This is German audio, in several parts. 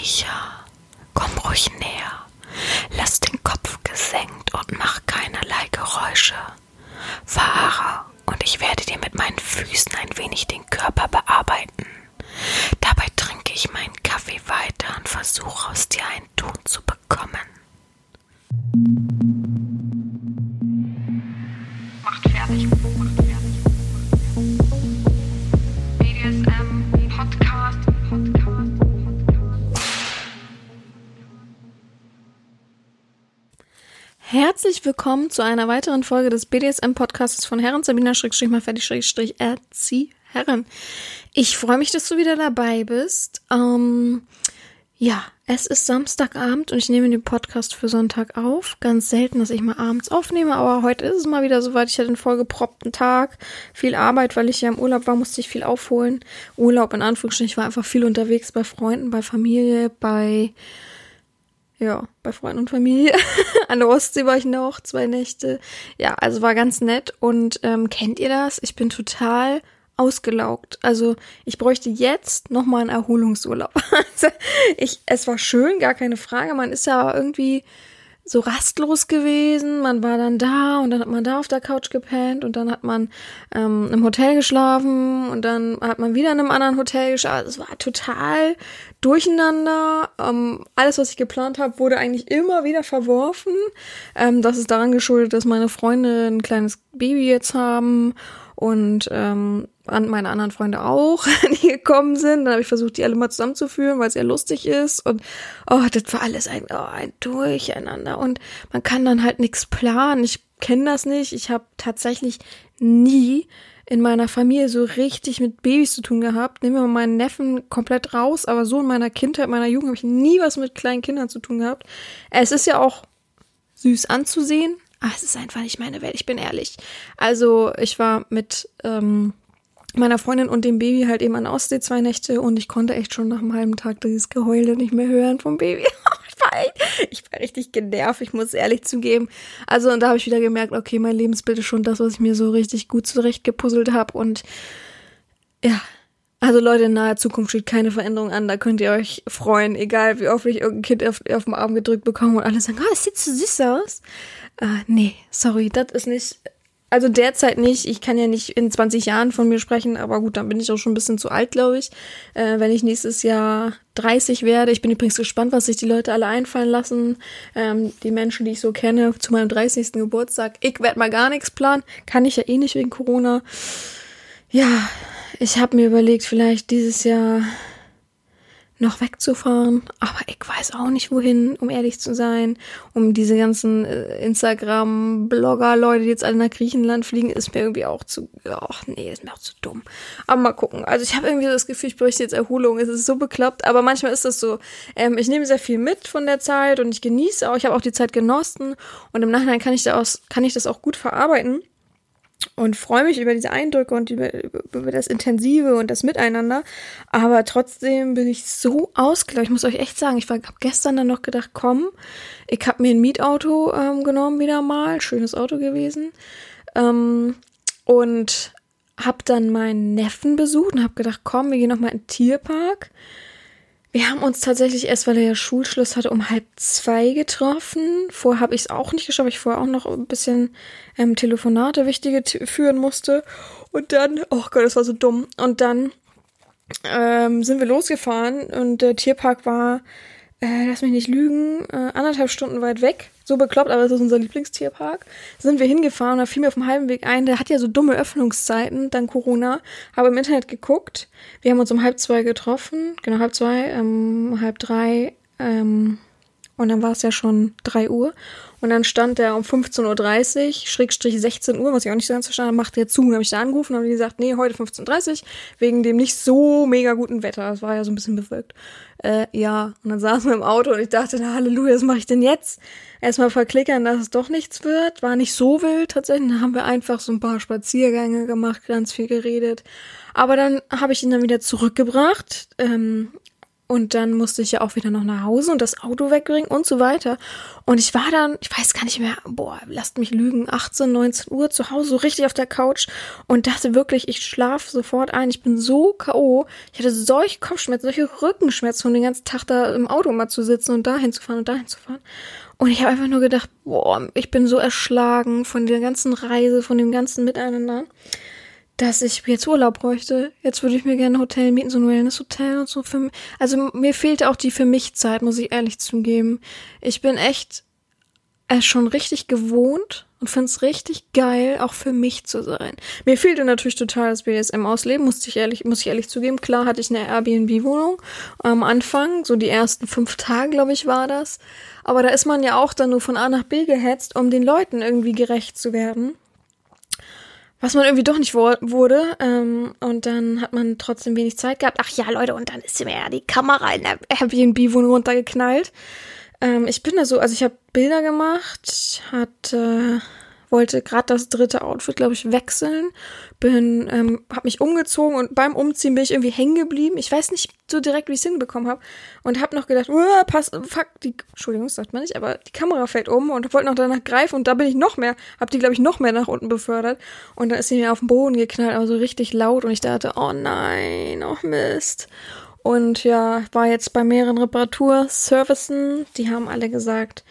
Micha, komm ruhig näher. Herzlich willkommen zu einer weiteren Folge des BDSM-Podcasts von Herren Sabina Schrägstrich mal fertig Schrägstrich Herren. Ich freue mich, dass du wieder dabei bist. Ähm, ja, es ist Samstagabend und ich nehme den Podcast für Sonntag auf. Ganz selten, dass ich mal abends aufnehme, aber heute ist es mal wieder soweit. Ich hatte einen vollgeproppten Tag, viel Arbeit, weil ich ja im Urlaub war, musste ich viel aufholen. Urlaub in Anführungsstrichen, ich war einfach viel unterwegs bei Freunden, bei Familie, bei ja, bei Freunden und Familie. An der Ostsee war ich noch, zwei Nächte. Ja, also war ganz nett. Und ähm, kennt ihr das? Ich bin total ausgelaugt. Also ich bräuchte jetzt nochmal einen Erholungsurlaub. Also ich, es war schön, gar keine Frage. Man ist ja irgendwie so rastlos gewesen. Man war dann da und dann hat man da auf der Couch gepennt und dann hat man ähm, im Hotel geschlafen und dann hat man wieder in einem anderen Hotel geschlafen. Es war total durcheinander. Ähm, alles, was ich geplant habe, wurde eigentlich immer wieder verworfen. Ähm, das ist daran geschuldet, dass meine Freunde ein kleines Baby jetzt haben und ähm, an meine anderen Freunde auch, die gekommen sind. Dann habe ich versucht, die alle mal zusammenzuführen, weil es ja lustig ist. Und oh, das war alles ein, oh, ein Durcheinander. Und man kann dann halt nichts planen. Ich kenne das nicht. Ich habe tatsächlich nie in meiner Familie so richtig mit Babys zu tun gehabt. Nehmen wir mal meinen Neffen komplett raus, aber so in meiner Kindheit, meiner Jugend habe ich nie was mit kleinen Kindern zu tun gehabt. Es ist ja auch süß anzusehen, aber es ist einfach nicht meine Welt, ich bin ehrlich. Also ich war mit ähm, meiner Freundin und dem Baby halt eben an Ostsee zwei Nächte und ich konnte echt schon nach einem halben Tag dieses Geheule nicht mehr hören vom Baby. ich, war echt, ich war richtig genervt, ich muss ehrlich zugeben. Also und da habe ich wieder gemerkt, okay, mein Lebensbild ist schon das, was ich mir so richtig gut zurechtgepuzzelt habe und ja, also Leute, in naher Zukunft steht keine Veränderung an. Da könnt ihr euch freuen, egal wie oft ich irgendein Kind auf, auf den Arm gedrückt bekomme und alle sagen, oh, das sieht so süß aus. Äh, nee, sorry, das ist nicht also derzeit nicht. Ich kann ja nicht in 20 Jahren von mir sprechen, aber gut, dann bin ich auch schon ein bisschen zu alt, glaube ich. Äh, wenn ich nächstes Jahr 30 werde. Ich bin übrigens gespannt, was sich die Leute alle einfallen lassen. Ähm, die Menschen, die ich so kenne, zu meinem 30. Geburtstag. Ich werde mal gar nichts planen. Kann ich ja eh nicht wegen Corona. Ja, ich habe mir überlegt, vielleicht dieses Jahr noch wegzufahren, aber ich weiß auch nicht wohin, um ehrlich zu sein. Um diese ganzen äh, Instagram-Blogger-Leute, die jetzt alle nach Griechenland fliegen, ist mir irgendwie auch zu, ach nee, ist mir auch zu dumm. Aber mal gucken. Also ich habe irgendwie das Gefühl, ich bräuchte jetzt Erholung. Es ist so bekloppt, aber manchmal ist das so. Ähm, ich nehme sehr viel mit von der Zeit und ich genieße auch. Ich habe auch die Zeit genossen und im Nachhinein kann ich, da aus, kann ich das auch gut verarbeiten und freue mich über diese Eindrücke und über, über, das Intensive und das Miteinander. Aber trotzdem bin ich so ausgelaugt. Ich muss euch echt sagen, ich habe gestern dann noch gedacht, komm, ich habe mir ein Mietauto ähm, genommen wieder mal, schönes Auto gewesen ähm, und habe dann meinen Neffen besucht und habe gedacht, komm, wir gehen noch mal in den Tierpark. Wir haben uns tatsächlich erst, weil er ja Schulschluss hatte, um halb zwei getroffen. Vorher habe ich es auch nicht geschafft, weil ich vorher auch noch ein bisschen ähm, Telefonate wichtige führen musste. Und dann, oh Gott, das war so dumm. Und dann ähm, sind wir losgefahren und der Tierpark war, äh, lass mich nicht lügen, äh, anderthalb Stunden weit weg so bekloppt, aber es ist unser Lieblingstierpark. Sind wir hingefahren, da fiel mir auf dem halben Weg ein, der hat ja so dumme Öffnungszeiten, dann Corona. Habe im Internet geguckt. Wir haben uns um halb zwei getroffen, genau halb zwei, ähm, halb drei, ähm, und dann war es ja schon drei Uhr. Und dann stand der um 15.30 Uhr, Schrägstrich 16 Uhr, was ich auch nicht so ganz verstanden habe, macht der zu. Und habe ich da angerufen und habe gesagt, nee, heute 15.30 Uhr, wegen dem nicht so mega guten Wetter. Das war ja so ein bisschen bewölkt. Äh, ja, und dann saßen wir im Auto und ich dachte, na Halleluja, was mache ich denn jetzt? Erstmal verklickern, dass es doch nichts wird. War nicht so wild tatsächlich. Dann haben wir einfach so ein paar Spaziergänge gemacht, ganz viel geredet. Aber dann habe ich ihn dann wieder zurückgebracht. Ähm, und dann musste ich ja auch wieder noch nach Hause und das Auto wegbringen und so weiter. Und ich war dann, ich weiß gar nicht mehr, boah, lasst mich lügen, 18, 19 Uhr zu Hause, so richtig auf der Couch und dachte wirklich, ich schlafe sofort ein. Ich bin so K.O. Ich hatte solche Kopfschmerzen, solche Rückenschmerzen von den ganzen Tag da im Auto mal zu sitzen und dahin zu fahren und dahin zu fahren. Und ich habe einfach nur gedacht, boah, ich bin so erschlagen von der ganzen Reise, von dem ganzen Miteinander dass ich jetzt Urlaub bräuchte. Jetzt würde ich mir gerne ein Hotel mieten, so ein Wellness-Hotel und so. Für, also mir fehlt auch die für mich Zeit, muss ich ehrlich zugeben. Ich bin echt es schon richtig gewohnt und finde es richtig geil, auch für mich zu sein. Mir fehlte natürlich total das BDSM-Ausleben, musste ich ehrlich, muss ich ehrlich zugeben. Klar hatte ich eine Airbnb-Wohnung am Anfang, so die ersten fünf Tage, glaube ich, war das. Aber da ist man ja auch dann nur von A nach B gehetzt, um den Leuten irgendwie gerecht zu werden was man irgendwie doch nicht wurde. Ähm, und dann hat man trotzdem wenig Zeit gehabt. Ach ja, Leute, und dann ist mir ja die Kamera in der Airbnb-Wohnung runtergeknallt. Ähm, ich bin da so, also ich habe Bilder gemacht, hatte wollte gerade das dritte Outfit, glaube ich, wechseln. Bin, ähm, habe mich umgezogen und beim Umziehen bin ich irgendwie hängen geblieben. Ich weiß nicht so direkt, wie ich es hinbekommen habe. Und habe noch gedacht, pass, fuck, die, Entschuldigung, sagt man nicht, aber die Kamera fällt um und wollte noch danach greifen und da bin ich noch mehr, habe die, glaube ich, noch mehr nach unten befördert. Und dann ist sie mir auf den Boden geknallt, aber so richtig laut und ich dachte, oh nein, oh Mist. Und ja, war jetzt bei mehreren Reparaturservicen. Die haben alle gesagt,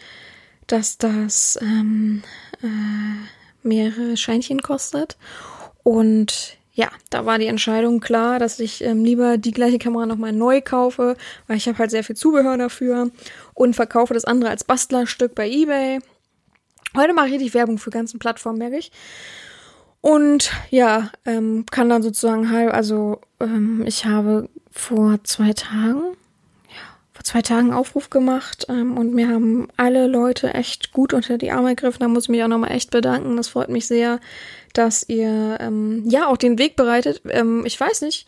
dass das ähm, äh, mehrere Scheinchen kostet. Und ja, da war die Entscheidung klar, dass ich ähm, lieber die gleiche Kamera nochmal neu kaufe, weil ich habe halt sehr viel Zubehör dafür und verkaufe das andere als Bastlerstück bei eBay. Heute mache ich richtig Werbung für ganzen Plattformen, merke ich. Und ja, ähm, kann dann sozusagen halb, also ähm, ich habe vor zwei Tagen vor zwei Tagen Aufruf gemacht ähm, und mir haben alle Leute echt gut unter die Arme gegriffen. Da muss ich mich auch nochmal echt bedanken. Das freut mich sehr, dass ihr ähm, ja auch den Weg bereitet. Ähm, ich weiß nicht,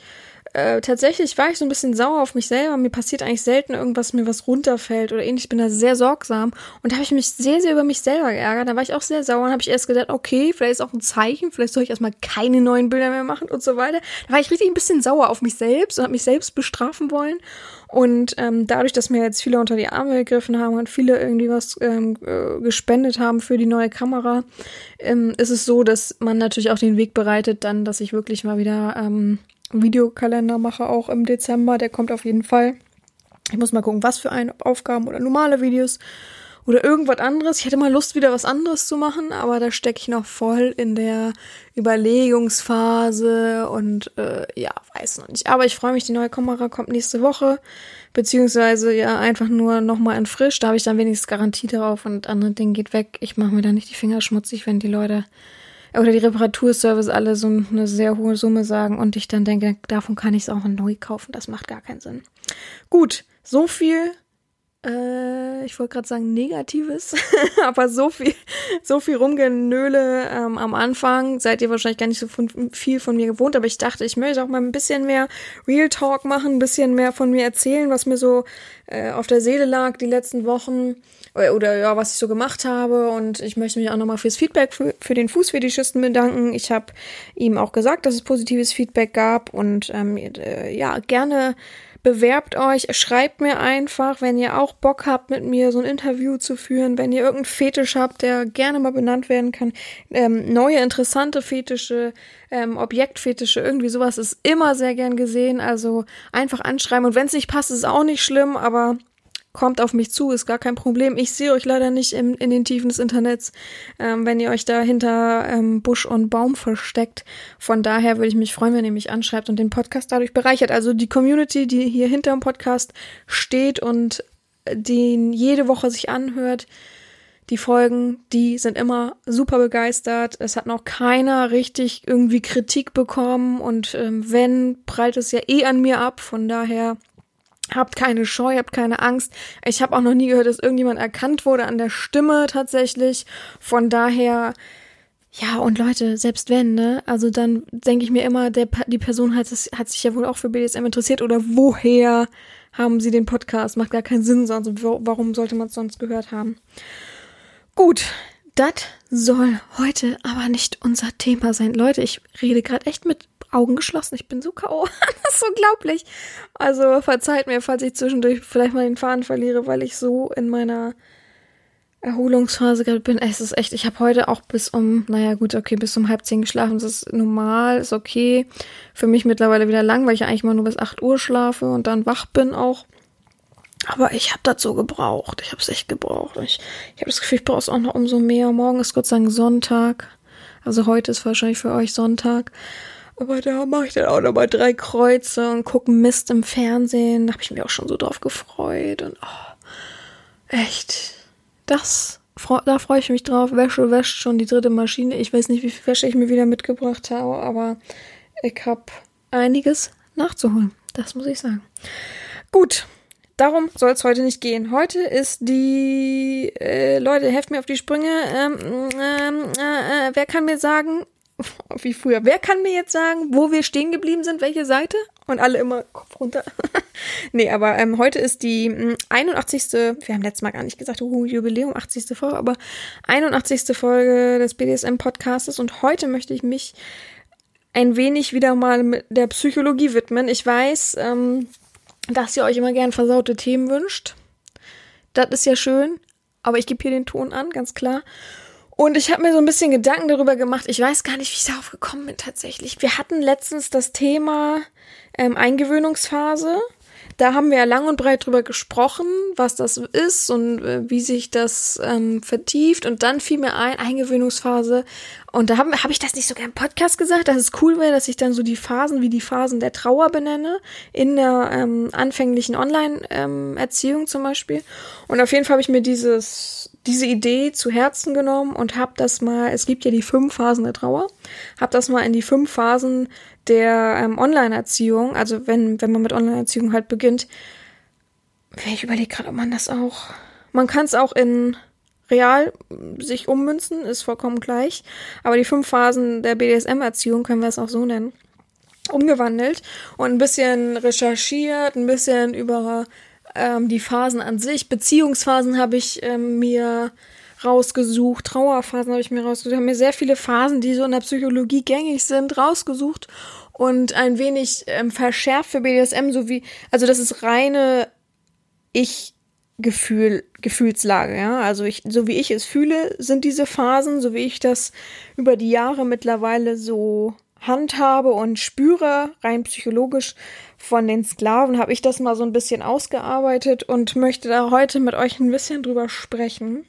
äh, tatsächlich war ich so ein bisschen sauer auf mich selber. Mir passiert eigentlich selten irgendwas, mir was runterfällt oder ähnlich. Ich bin da sehr sorgsam. Und da habe ich mich sehr, sehr über mich selber geärgert. Da war ich auch sehr sauer und habe ich erst gedacht, okay, vielleicht ist auch ein Zeichen, vielleicht soll ich erstmal keine neuen Bilder mehr machen und so weiter. Da war ich richtig ein bisschen sauer auf mich selbst und habe mich selbst bestrafen wollen. Und ähm, dadurch, dass mir jetzt viele unter die Arme gegriffen haben und viele irgendwie was ähm, äh, gespendet haben für die neue Kamera, ähm, ist es so, dass man natürlich auch den Weg bereitet, dann, dass ich wirklich mal wieder ähm, Videokalender mache, auch im Dezember. Der kommt auf jeden Fall. Ich muss mal gucken, was für ein, Aufgaben oder normale Videos oder irgendwas anderes. Ich hätte mal Lust, wieder was anderes zu machen, aber da stecke ich noch voll in der Überlegungsphase und äh, ja, weiß noch nicht. Aber ich freue mich, die neue Kamera kommt nächste Woche, beziehungsweise ja einfach nur nochmal in frisch. Da habe ich dann wenigstens Garantie darauf und andere Ding geht weg. Ich mache mir da nicht die Finger schmutzig, wenn die Leute oder die Reparaturservice alle so eine sehr hohe Summe sagen und ich dann denke, davon kann ich es auch neu kaufen. Das macht gar keinen Sinn. Gut, so viel äh, ich wollte gerade sagen Negatives, aber so viel, so viel Rumgenöle ähm, am Anfang seid ihr wahrscheinlich gar nicht so von, viel von mir gewohnt, aber ich dachte, ich möchte auch mal ein bisschen mehr Real Talk machen, ein bisschen mehr von mir erzählen, was mir so äh, auf der Seele lag die letzten Wochen oder, oder ja, was ich so gemacht habe und ich möchte mich auch nochmal fürs Feedback für, für den Fußfetischisten bedanken. Ich habe ihm auch gesagt, dass es positives Feedback gab und ähm, äh, ja, gerne bewerbt euch, schreibt mir einfach, wenn ihr auch Bock habt, mit mir so ein Interview zu führen, wenn ihr irgendeinen Fetisch habt, der gerne mal benannt werden kann, ähm, neue interessante Fetische, ähm, Objektfetische, irgendwie sowas ist immer sehr gern gesehen, also einfach anschreiben. Und wenn es nicht passt, ist es auch nicht schlimm, aber kommt auf mich zu, ist gar kein Problem. Ich sehe euch leider nicht im, in den Tiefen des Internets, ähm, wenn ihr euch da hinter ähm, Busch und Baum versteckt. Von daher würde ich mich freuen, wenn ihr mich anschreibt und den Podcast dadurch bereichert. Also die Community, die hier hinter dem Podcast steht und den jede Woche sich anhört, die Folgen, die sind immer super begeistert. Es hat noch keiner richtig irgendwie Kritik bekommen und ähm, wenn, prallt es ja eh an mir ab. Von daher Habt keine Scheu, habt keine Angst. Ich habe auch noch nie gehört, dass irgendjemand erkannt wurde an der Stimme tatsächlich. Von daher, ja, und Leute, selbst wenn, ne? Also dann denke ich mir immer, der, die Person hat, hat sich ja wohl auch für BDSM interessiert oder woher haben sie den Podcast? Macht gar keinen Sinn sonst. Warum sollte man es sonst gehört haben? Gut, das soll heute aber nicht unser Thema sein. Leute, ich rede gerade echt mit Augen geschlossen. Ich bin so K.O. das ist unglaublich. Also verzeiht mir, falls ich zwischendurch vielleicht mal den Faden verliere, weil ich so in meiner Erholungsphase gerade bin. Es ist echt, ich habe heute auch bis um, naja gut, okay, bis um halb zehn geschlafen. Das ist normal, ist okay. Für mich mittlerweile wieder lang, weil ich eigentlich mal nur bis acht Uhr schlafe und dann wach bin auch. Aber ich habe das so gebraucht. Ich habe es echt gebraucht. Ich, ich habe das Gefühl, ich brauche es auch noch umso mehr. Morgen ist Gott sei Dank Sonntag. Also heute ist wahrscheinlich für euch Sonntag. Aber da mache ich dann auch nochmal drei Kreuze und gucke Mist im Fernsehen. Da habe ich mich auch schon so drauf gefreut. Und oh, echt, das, da freue ich mich drauf. Wäsche wäscht schon die dritte Maschine. Ich weiß nicht, wie viel Wäsche ich mir wieder mitgebracht habe, aber ich habe einiges nachzuholen. Das muss ich sagen. Gut, darum soll es heute nicht gehen. Heute ist die äh, Leute, helft mir auf die Sprünge. Ähm, ähm, äh, äh, wer kann mir sagen, wie früher, wer kann mir jetzt sagen, wo wir stehen geblieben sind, welche Seite? Und alle immer Kopf runter. nee, aber ähm, heute ist die mh, 81. Wir haben letztes Mal gar nicht gesagt, uh, Jubiläum, 80. Folge, aber 81. Folge des BDSM-Podcastes. Und heute möchte ich mich ein wenig wieder mal mit der Psychologie widmen. Ich weiß, ähm, dass ihr euch immer gern versaute Themen wünscht. Das ist ja schön, aber ich gebe hier den Ton an, ganz klar. Und ich habe mir so ein bisschen Gedanken darüber gemacht. Ich weiß gar nicht, wie ich darauf gekommen bin tatsächlich. Wir hatten letztens das Thema ähm, Eingewöhnungsphase. Da haben wir ja lang und breit drüber gesprochen, was das ist und äh, wie sich das ähm, vertieft. Und dann fiel mir ein, Eingewöhnungsphase. Und da habe hab ich das nicht sogar im Podcast gesagt, dass es cool wäre, dass ich dann so die Phasen wie die Phasen der Trauer benenne, in der ähm, anfänglichen Online-Erziehung ähm, zum Beispiel. Und auf jeden Fall habe ich mir dieses diese Idee zu Herzen genommen und habe das mal, es gibt ja die fünf Phasen der Trauer, habe das mal in die fünf Phasen der ähm, Online-Erziehung, also wenn, wenn man mit Online-Erziehung halt beginnt, ich überlege gerade, ob man das auch, man kann es auch in real sich ummünzen, ist vollkommen gleich, aber die fünf Phasen der BDSM-Erziehung können wir es auch so nennen, umgewandelt und ein bisschen recherchiert, ein bisschen über ähm, die Phasen an sich. Beziehungsphasen habe ich ähm, mir rausgesucht, Trauerphasen habe ich mir rausgesucht. Habe mir sehr viele Phasen, die so in der Psychologie gängig sind, rausgesucht und ein wenig ähm, verschärft für BDSM, so wie, also das ist reine Ich Gefühl, Gefühlslage, ja. Also ich, so wie ich es fühle, sind diese Phasen, so wie ich das über die Jahre mittlerweile so handhabe und spüre, rein psychologisch von den Sklaven, habe ich das mal so ein bisschen ausgearbeitet und möchte da heute mit euch ein bisschen drüber sprechen.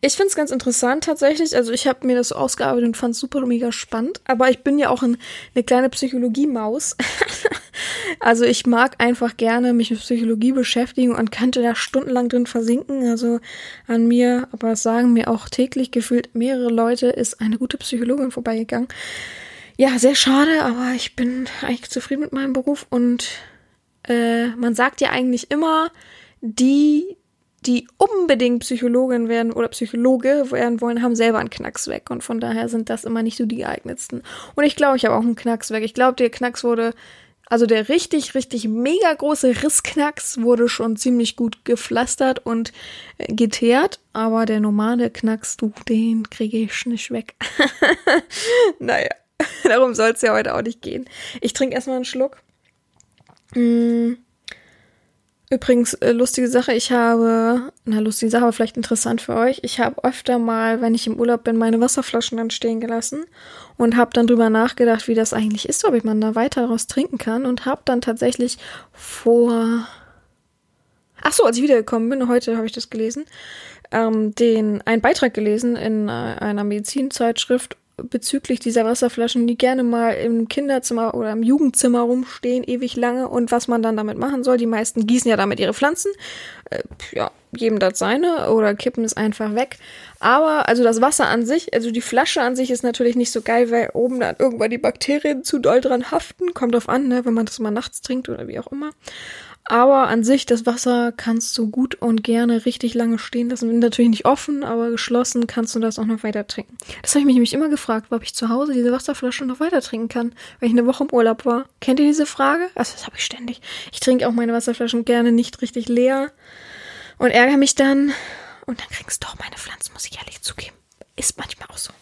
Ich finde es ganz interessant tatsächlich. Also ich habe mir das so ausgearbeitet und fand es super mega spannend. Aber ich bin ja auch ein, eine kleine Psychologie-Maus. also ich mag einfach gerne mich mit Psychologie beschäftigen und könnte da stundenlang drin versinken. Also an mir, aber sagen mir auch täglich gefühlt mehrere Leute, ist eine gute Psychologin vorbeigegangen. Ja, sehr schade, aber ich bin eigentlich zufrieden mit meinem Beruf und äh, man sagt ja eigentlich immer, die, die unbedingt Psychologin werden oder Psychologe werden wollen, haben selber einen Knacks weg und von daher sind das immer nicht so die geeignetsten. Und ich glaube, ich habe auch einen Knacks weg. Ich glaube, der Knacks wurde, also der richtig, richtig mega große Rissknacks wurde schon ziemlich gut gepflastert und äh, geteert, aber der normale Knacks, du, den kriege ich nicht weg. naja. Darum soll es ja heute auch nicht gehen. Ich trinke erstmal einen Schluck. Mm. Übrigens, äh, lustige Sache, ich habe, na, lustige Sache, aber vielleicht interessant für euch. Ich habe öfter mal, wenn ich im Urlaub bin, meine Wasserflaschen dann stehen gelassen und habe dann drüber nachgedacht, wie das eigentlich ist, ob ich man da weiter daraus trinken kann und habe dann tatsächlich vor, ach so, als ich wiedergekommen bin, heute habe ich das gelesen, ähm, den, einen Beitrag gelesen in äh, einer Medizinzeitschrift bezüglich dieser Wasserflaschen, die gerne mal im Kinderzimmer oder im Jugendzimmer rumstehen, ewig lange und was man dann damit machen soll. Die meisten gießen ja damit ihre Pflanzen. Äh, ja, geben das seine oder kippen es einfach weg. Aber also das Wasser an sich, also die Flasche an sich ist natürlich nicht so geil, weil oben dann irgendwann die Bakterien zu doll dran haften. Kommt drauf an, ne, wenn man das mal nachts trinkt oder wie auch immer. Aber an sich, das Wasser kannst du gut und gerne richtig lange stehen lassen. Natürlich nicht offen, aber geschlossen kannst du das auch noch weiter trinken. Das habe ich mich nämlich immer gefragt, ob ich zu Hause diese Wasserflasche noch weiter trinken kann, weil ich eine Woche im Urlaub war. Kennt ihr diese Frage? Also das habe ich ständig. Ich trinke auch meine Wasserflaschen gerne nicht richtig leer und ärgere mich dann. Und dann kriegst du doch meine Pflanzen, muss ich ehrlich zugeben. Ist manchmal auch so.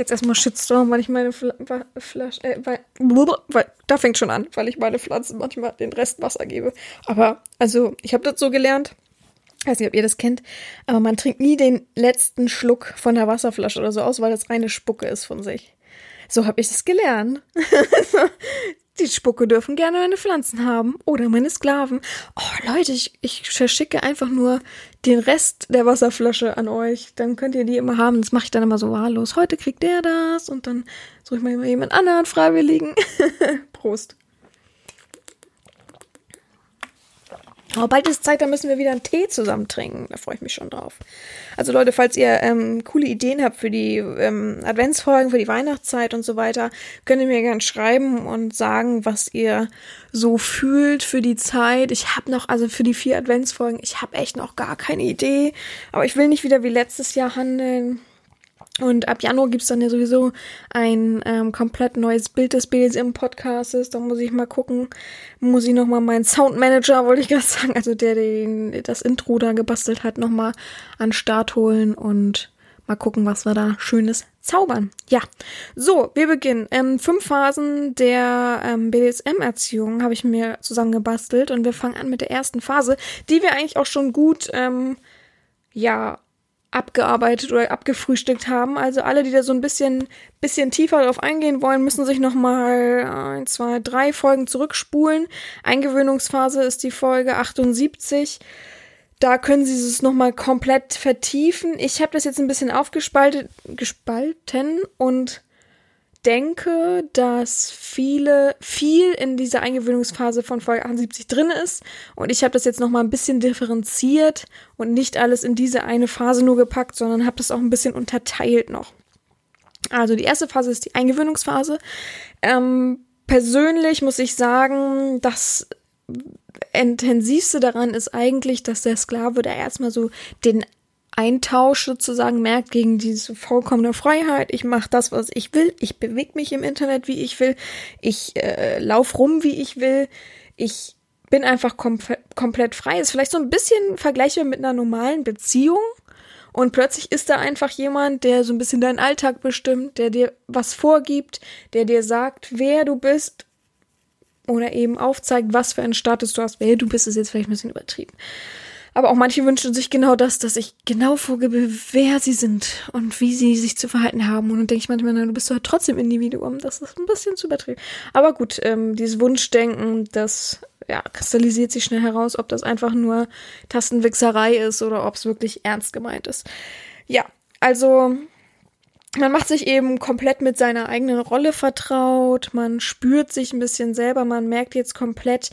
Jetzt erstmal Shitstorm, weil ich meine Fl Flasche, äh, weil, weil, da fängt schon an, weil ich meine Pflanzen manchmal den Rest Wasser gebe. Aber, also, ich habe das so gelernt, ich weiß nicht, ob ihr das kennt, aber man trinkt nie den letzten Schluck von der Wasserflasche oder so aus, weil das reine Spucke ist von sich. So habe ich das gelernt. Die Spucke dürfen gerne meine Pflanzen haben oder meine Sklaven. Oh Leute, ich, ich verschicke einfach nur den Rest der Wasserflasche an euch. Dann könnt ihr die immer haben. Das mache ich dann immer so wahllos. Heute kriegt der das und dann suche ich mal jemand anderen Freiwilligen. Prost. Aber bald ist Zeit, da müssen wir wieder einen Tee zusammen trinken. Da freue ich mich schon drauf. Also Leute, falls ihr ähm, coole Ideen habt für die ähm, Adventsfolgen, für die Weihnachtszeit und so weiter, könnt ihr mir gerne schreiben und sagen, was ihr so fühlt für die Zeit. Ich habe noch, also für die vier Adventsfolgen, ich habe echt noch gar keine Idee. Aber ich will nicht wieder wie letztes Jahr handeln. Und ab Januar gibt's dann ja sowieso ein ähm, komplett neues Bild des BDSM-Podcasts. Da muss ich mal gucken. Muss ich nochmal meinen Soundmanager, wollte ich gerade sagen, also der den, das Intro da gebastelt hat, nochmal an Start holen und mal gucken, was wir da Schönes zaubern. Ja, so, wir beginnen. Ähm, fünf Phasen der ähm, BDSM-Erziehung habe ich mir zusammengebastelt und wir fangen an mit der ersten Phase, die wir eigentlich auch schon gut, ähm, ja, abgearbeitet oder abgefrühstückt haben. Also alle, die da so ein bisschen, bisschen tiefer drauf eingehen wollen, müssen sich nochmal ein, zwei, drei Folgen zurückspulen. Eingewöhnungsphase ist die Folge 78. Da können Sie es nochmal komplett vertiefen. Ich habe das jetzt ein bisschen aufgespalten gespalten und denke, dass viele, viel in dieser Eingewöhnungsphase von Folge 78 drin ist. Und ich habe das jetzt nochmal ein bisschen differenziert und nicht alles in diese eine Phase nur gepackt, sondern habe das auch ein bisschen unterteilt noch. Also die erste Phase ist die Eingewöhnungsphase. Ähm, persönlich muss ich sagen, das intensivste daran ist eigentlich, dass der Sklave da erstmal so den Eintausch sozusagen merkt gegen diese vollkommene Freiheit. Ich mache das, was ich will. Ich bewege mich im Internet, wie ich will. Ich äh, lauf rum, wie ich will. Ich bin einfach kom komplett frei. Ist vielleicht so ein bisschen vergleichbar mit einer normalen Beziehung. Und plötzlich ist da einfach jemand, der so ein bisschen deinen Alltag bestimmt, der dir was vorgibt, der dir sagt, wer du bist oder eben aufzeigt, was für einen Status du hast. Wer du bist, ist jetzt vielleicht ein bisschen übertrieben. Aber auch manche wünschen sich genau das, dass ich genau vorgebe, wer sie sind und wie sie sich zu verhalten haben. Und dann denke ich manchmal, na, du bist doch trotzdem Individuum. Das ist ein bisschen zu übertrieben. Aber gut, ähm, dieses Wunschdenken, das ja, kristallisiert sich schnell heraus, ob das einfach nur Tastenwichserei ist oder ob es wirklich ernst gemeint ist. Ja, also man macht sich eben komplett mit seiner eigenen Rolle vertraut, man spürt sich ein bisschen selber, man merkt jetzt komplett,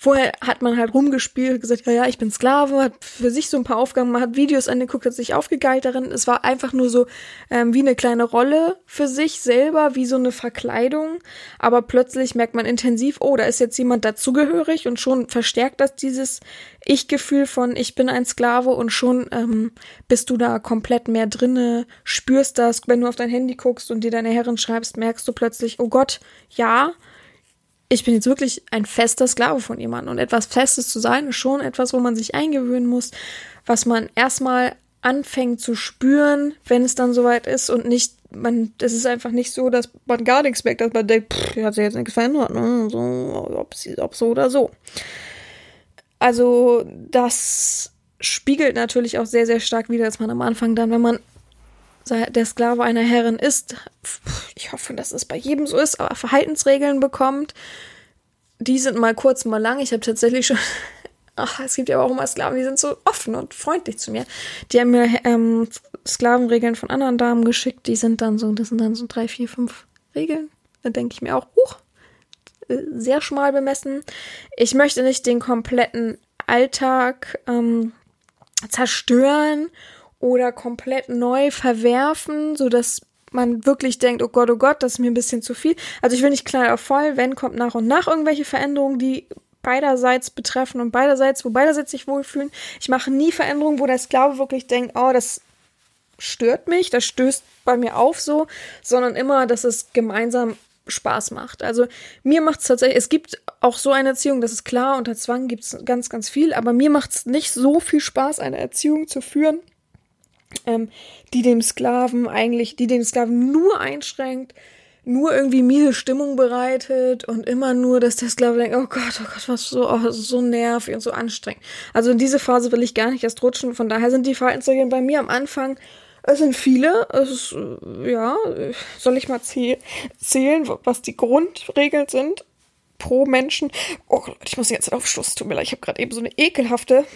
Vorher hat man halt rumgespielt, gesagt, ja, ja, ich bin Sklave, hat für sich so ein paar Aufgaben, man hat Videos angeguckt, hat sich aufgegeilt darin. Es war einfach nur so ähm, wie eine kleine Rolle für sich selber, wie so eine Verkleidung. Aber plötzlich merkt man intensiv, oh, da ist jetzt jemand dazugehörig und schon verstärkt das dieses Ich-Gefühl von ich bin ein Sklave und schon ähm, bist du da komplett mehr drinne, spürst das, wenn du auf dein Handy guckst und dir deine Herren schreibst, merkst du plötzlich, oh Gott, ja, ich bin jetzt wirklich ein fester Sklave von jemandem. Und etwas Festes zu sein, ist schon etwas, wo man sich eingewöhnen muss, was man erstmal anfängt zu spüren, wenn es dann soweit ist und nicht, man, es ist einfach nicht so, dass man gar nichts merkt, dass man denkt, pff, hat sich jetzt nichts verändert, ne? so, ob, ob so oder so. Also, das spiegelt natürlich auch sehr, sehr stark wieder, dass man am Anfang dann, wenn man der Sklave einer Herrin ist, ich hoffe, dass es bei jedem so ist, aber Verhaltensregeln bekommt. Die sind mal kurz, mal lang. Ich habe tatsächlich schon. Ach, es gibt ja auch immer Sklaven, die sind so offen und freundlich zu mir. Die haben mir ähm, Sklavenregeln von anderen Damen geschickt. Die sind dann so, das sind dann so drei, vier, fünf Regeln. Da denke ich mir auch, huch, äh, sehr schmal bemessen. Ich möchte nicht den kompletten Alltag ähm, zerstören oder komplett neu verwerfen, so dass man wirklich denkt, oh Gott, oh Gott, das ist mir ein bisschen zu viel. Also ich will nicht klein auf voll, wenn kommt nach und nach irgendwelche Veränderungen, die beiderseits betreffen und beiderseits, wo beiderseits sich wohlfühlen. Ich mache nie Veränderungen, wo der Sklave wirklich denkt, oh, das stört mich, das stößt bei mir auf so, sondern immer, dass es gemeinsam Spaß macht. Also mir macht es tatsächlich, es gibt auch so eine Erziehung, das ist klar, unter Zwang gibt es ganz, ganz viel, aber mir macht es nicht so viel Spaß, eine Erziehung zu führen, ähm, die dem Sklaven eigentlich, die den Sklaven nur einschränkt, nur irgendwie miese Stimmung bereitet und immer nur, dass der Sklave denkt, oh Gott, oh Gott, was so, oh, so nervig und so anstrengend. Also in diese Phase will ich gar nicht erst rutschen. Von daher sind die Verhaltensregeln bei mir am Anfang es sind viele. Es ist, ja, soll ich mal zählen, was die Grundregeln sind pro Menschen? Oh Gott, ich muss jetzt aufstoßen. Tut mir leid, ich habe gerade eben so eine ekelhafte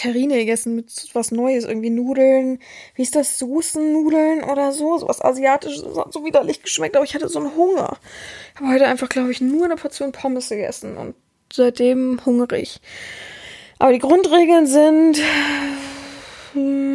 Terrine gegessen mit was Neues, irgendwie Nudeln, wie ist das, Soßennudeln oder so, sowas asiatisches, das hat so widerlich geschmeckt, aber ich hatte so einen Hunger. Ich habe heute einfach, glaube ich, nur eine Portion Pommes gegessen und seitdem hungere ich. Aber die Grundregeln sind sechs,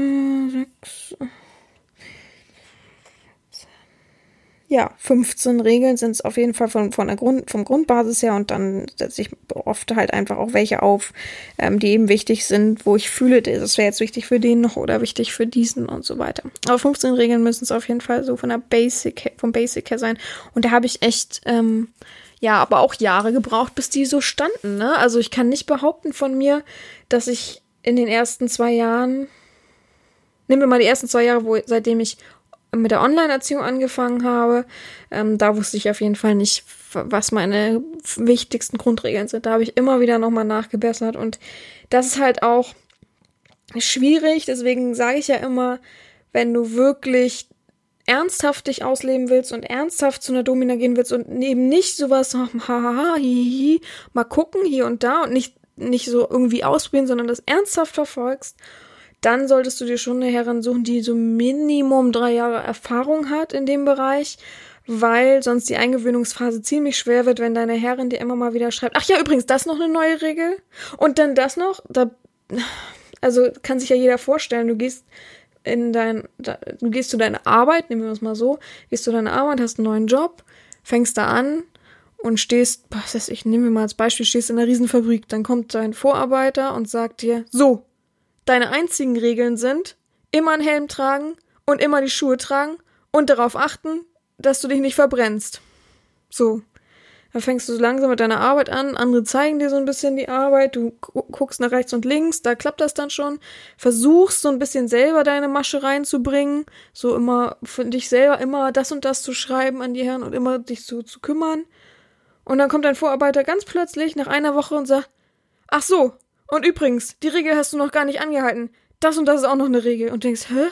ja, 15 Regeln sind es auf jeden Fall von, von der Grund, vom Grundbasis her und dann setze ich oft halt einfach auch welche auf, ähm, die eben wichtig sind, wo ich fühle, das wäre jetzt wichtig für den noch oder wichtig für diesen und so weiter. Aber 15 Regeln müssen es auf jeden Fall so von der Basic, vom Basic her sein. Und da habe ich echt, ähm, ja, aber auch Jahre gebraucht, bis die so standen, ne? Also ich kann nicht behaupten von mir, dass ich in den ersten zwei Jahren, nehmen wir mal die ersten zwei Jahre, wo, seitdem ich mit der Online-Erziehung angefangen habe, ähm, da wusste ich auf jeden Fall nicht, was meine wichtigsten Grundregeln sind. Da habe ich immer wieder nochmal nachgebessert und das ist halt auch schwierig. Deswegen sage ich ja immer, wenn du wirklich ernsthaft dich ausleben willst und ernsthaft zu einer Domina gehen willst und eben nicht sowas, hahaha, hihihi, mal gucken hier und da und nicht, nicht so irgendwie ausprobieren, sondern das ernsthaft verfolgst dann solltest du dir schon eine Herrin suchen, die so Minimum drei Jahre Erfahrung hat in dem Bereich, weil sonst die Eingewöhnungsphase ziemlich schwer wird, wenn deine Herrin dir immer mal wieder schreibt, ach ja, übrigens, das noch eine neue Regel und dann das noch, da, also kann sich ja jeder vorstellen, du gehst in dein, da, du gehst zu deiner Arbeit, nehmen wir es mal so, gehst zu deiner Arbeit, hast einen neuen Job, fängst da an und stehst, was weiß ich, nehmen wir mal als Beispiel, stehst in einer Riesenfabrik, dann kommt dein Vorarbeiter und sagt dir, so, deine einzigen Regeln sind, immer einen Helm tragen und immer die Schuhe tragen und darauf achten, dass du dich nicht verbrennst. So. Da fängst du so langsam mit deiner Arbeit an, andere zeigen dir so ein bisschen die Arbeit, du guckst nach rechts und links, da klappt das dann schon. Versuchst so ein bisschen selber deine Masche reinzubringen, so immer für dich selber immer das und das zu schreiben an die Herren und immer dich so zu kümmern. Und dann kommt dein Vorarbeiter ganz plötzlich nach einer Woche und sagt, ach so, und übrigens, die Regel hast du noch gar nicht angehalten. Das und das ist auch noch eine Regel. Und denkst, hä?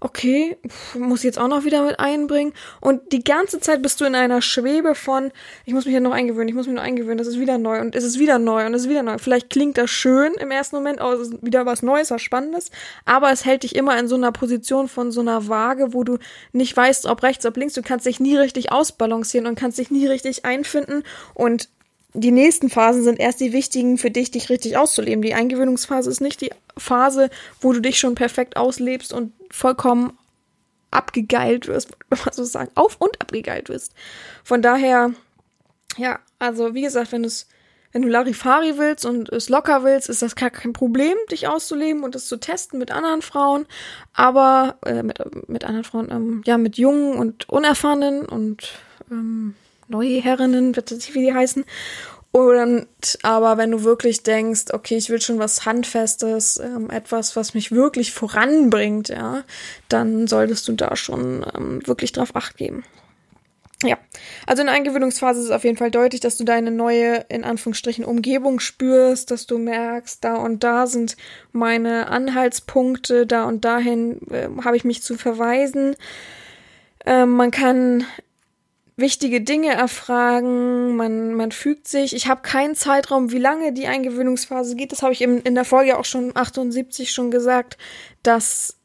Okay, muss ich jetzt auch noch wieder mit einbringen. Und die ganze Zeit bist du in einer Schwebe von, ich muss mich ja noch eingewöhnen, ich muss mich noch eingewöhnen, das ist wieder neu und es ist wieder neu und es ist wieder neu. Vielleicht klingt das schön im ersten Moment, oh, es ist wieder was Neues, was Spannendes, aber es hält dich immer in so einer Position von so einer Waage, wo du nicht weißt, ob rechts, ob links, du kannst dich nie richtig ausbalancieren und kannst dich nie richtig einfinden und die nächsten Phasen sind erst die wichtigen für dich, dich richtig auszuleben. Die Eingewöhnungsphase ist nicht die Phase, wo du dich schon perfekt auslebst und vollkommen abgegeilt wirst, wenn man so sagen, auf und abgegeilt wirst. Von daher, ja, also wie gesagt, wenn du wenn du Larifari willst und es locker willst, ist das gar kein Problem, dich auszuleben und das zu testen mit anderen Frauen, aber äh, mit, mit anderen Frauen, ähm, ja, mit jungen und unerfahrenen und ähm, neue Herrinnen, wie die heißen. Und aber wenn du wirklich denkst, okay, ich will schon was Handfestes, ähm, etwas, was mich wirklich voranbringt, ja, dann solltest du da schon ähm, wirklich drauf acht geben. Ja, also in der Eingewöhnungsphase ist es auf jeden Fall deutlich, dass du deine neue, in Anführungsstrichen, Umgebung spürst, dass du merkst, da und da sind meine Anhaltspunkte, da und dahin äh, habe ich mich zu verweisen. Ähm, man kann wichtige Dinge erfragen, man, man fügt sich. Ich habe keinen Zeitraum, wie lange die Eingewöhnungsphase geht. Das habe ich in, in der Folge auch schon 78 schon gesagt, dass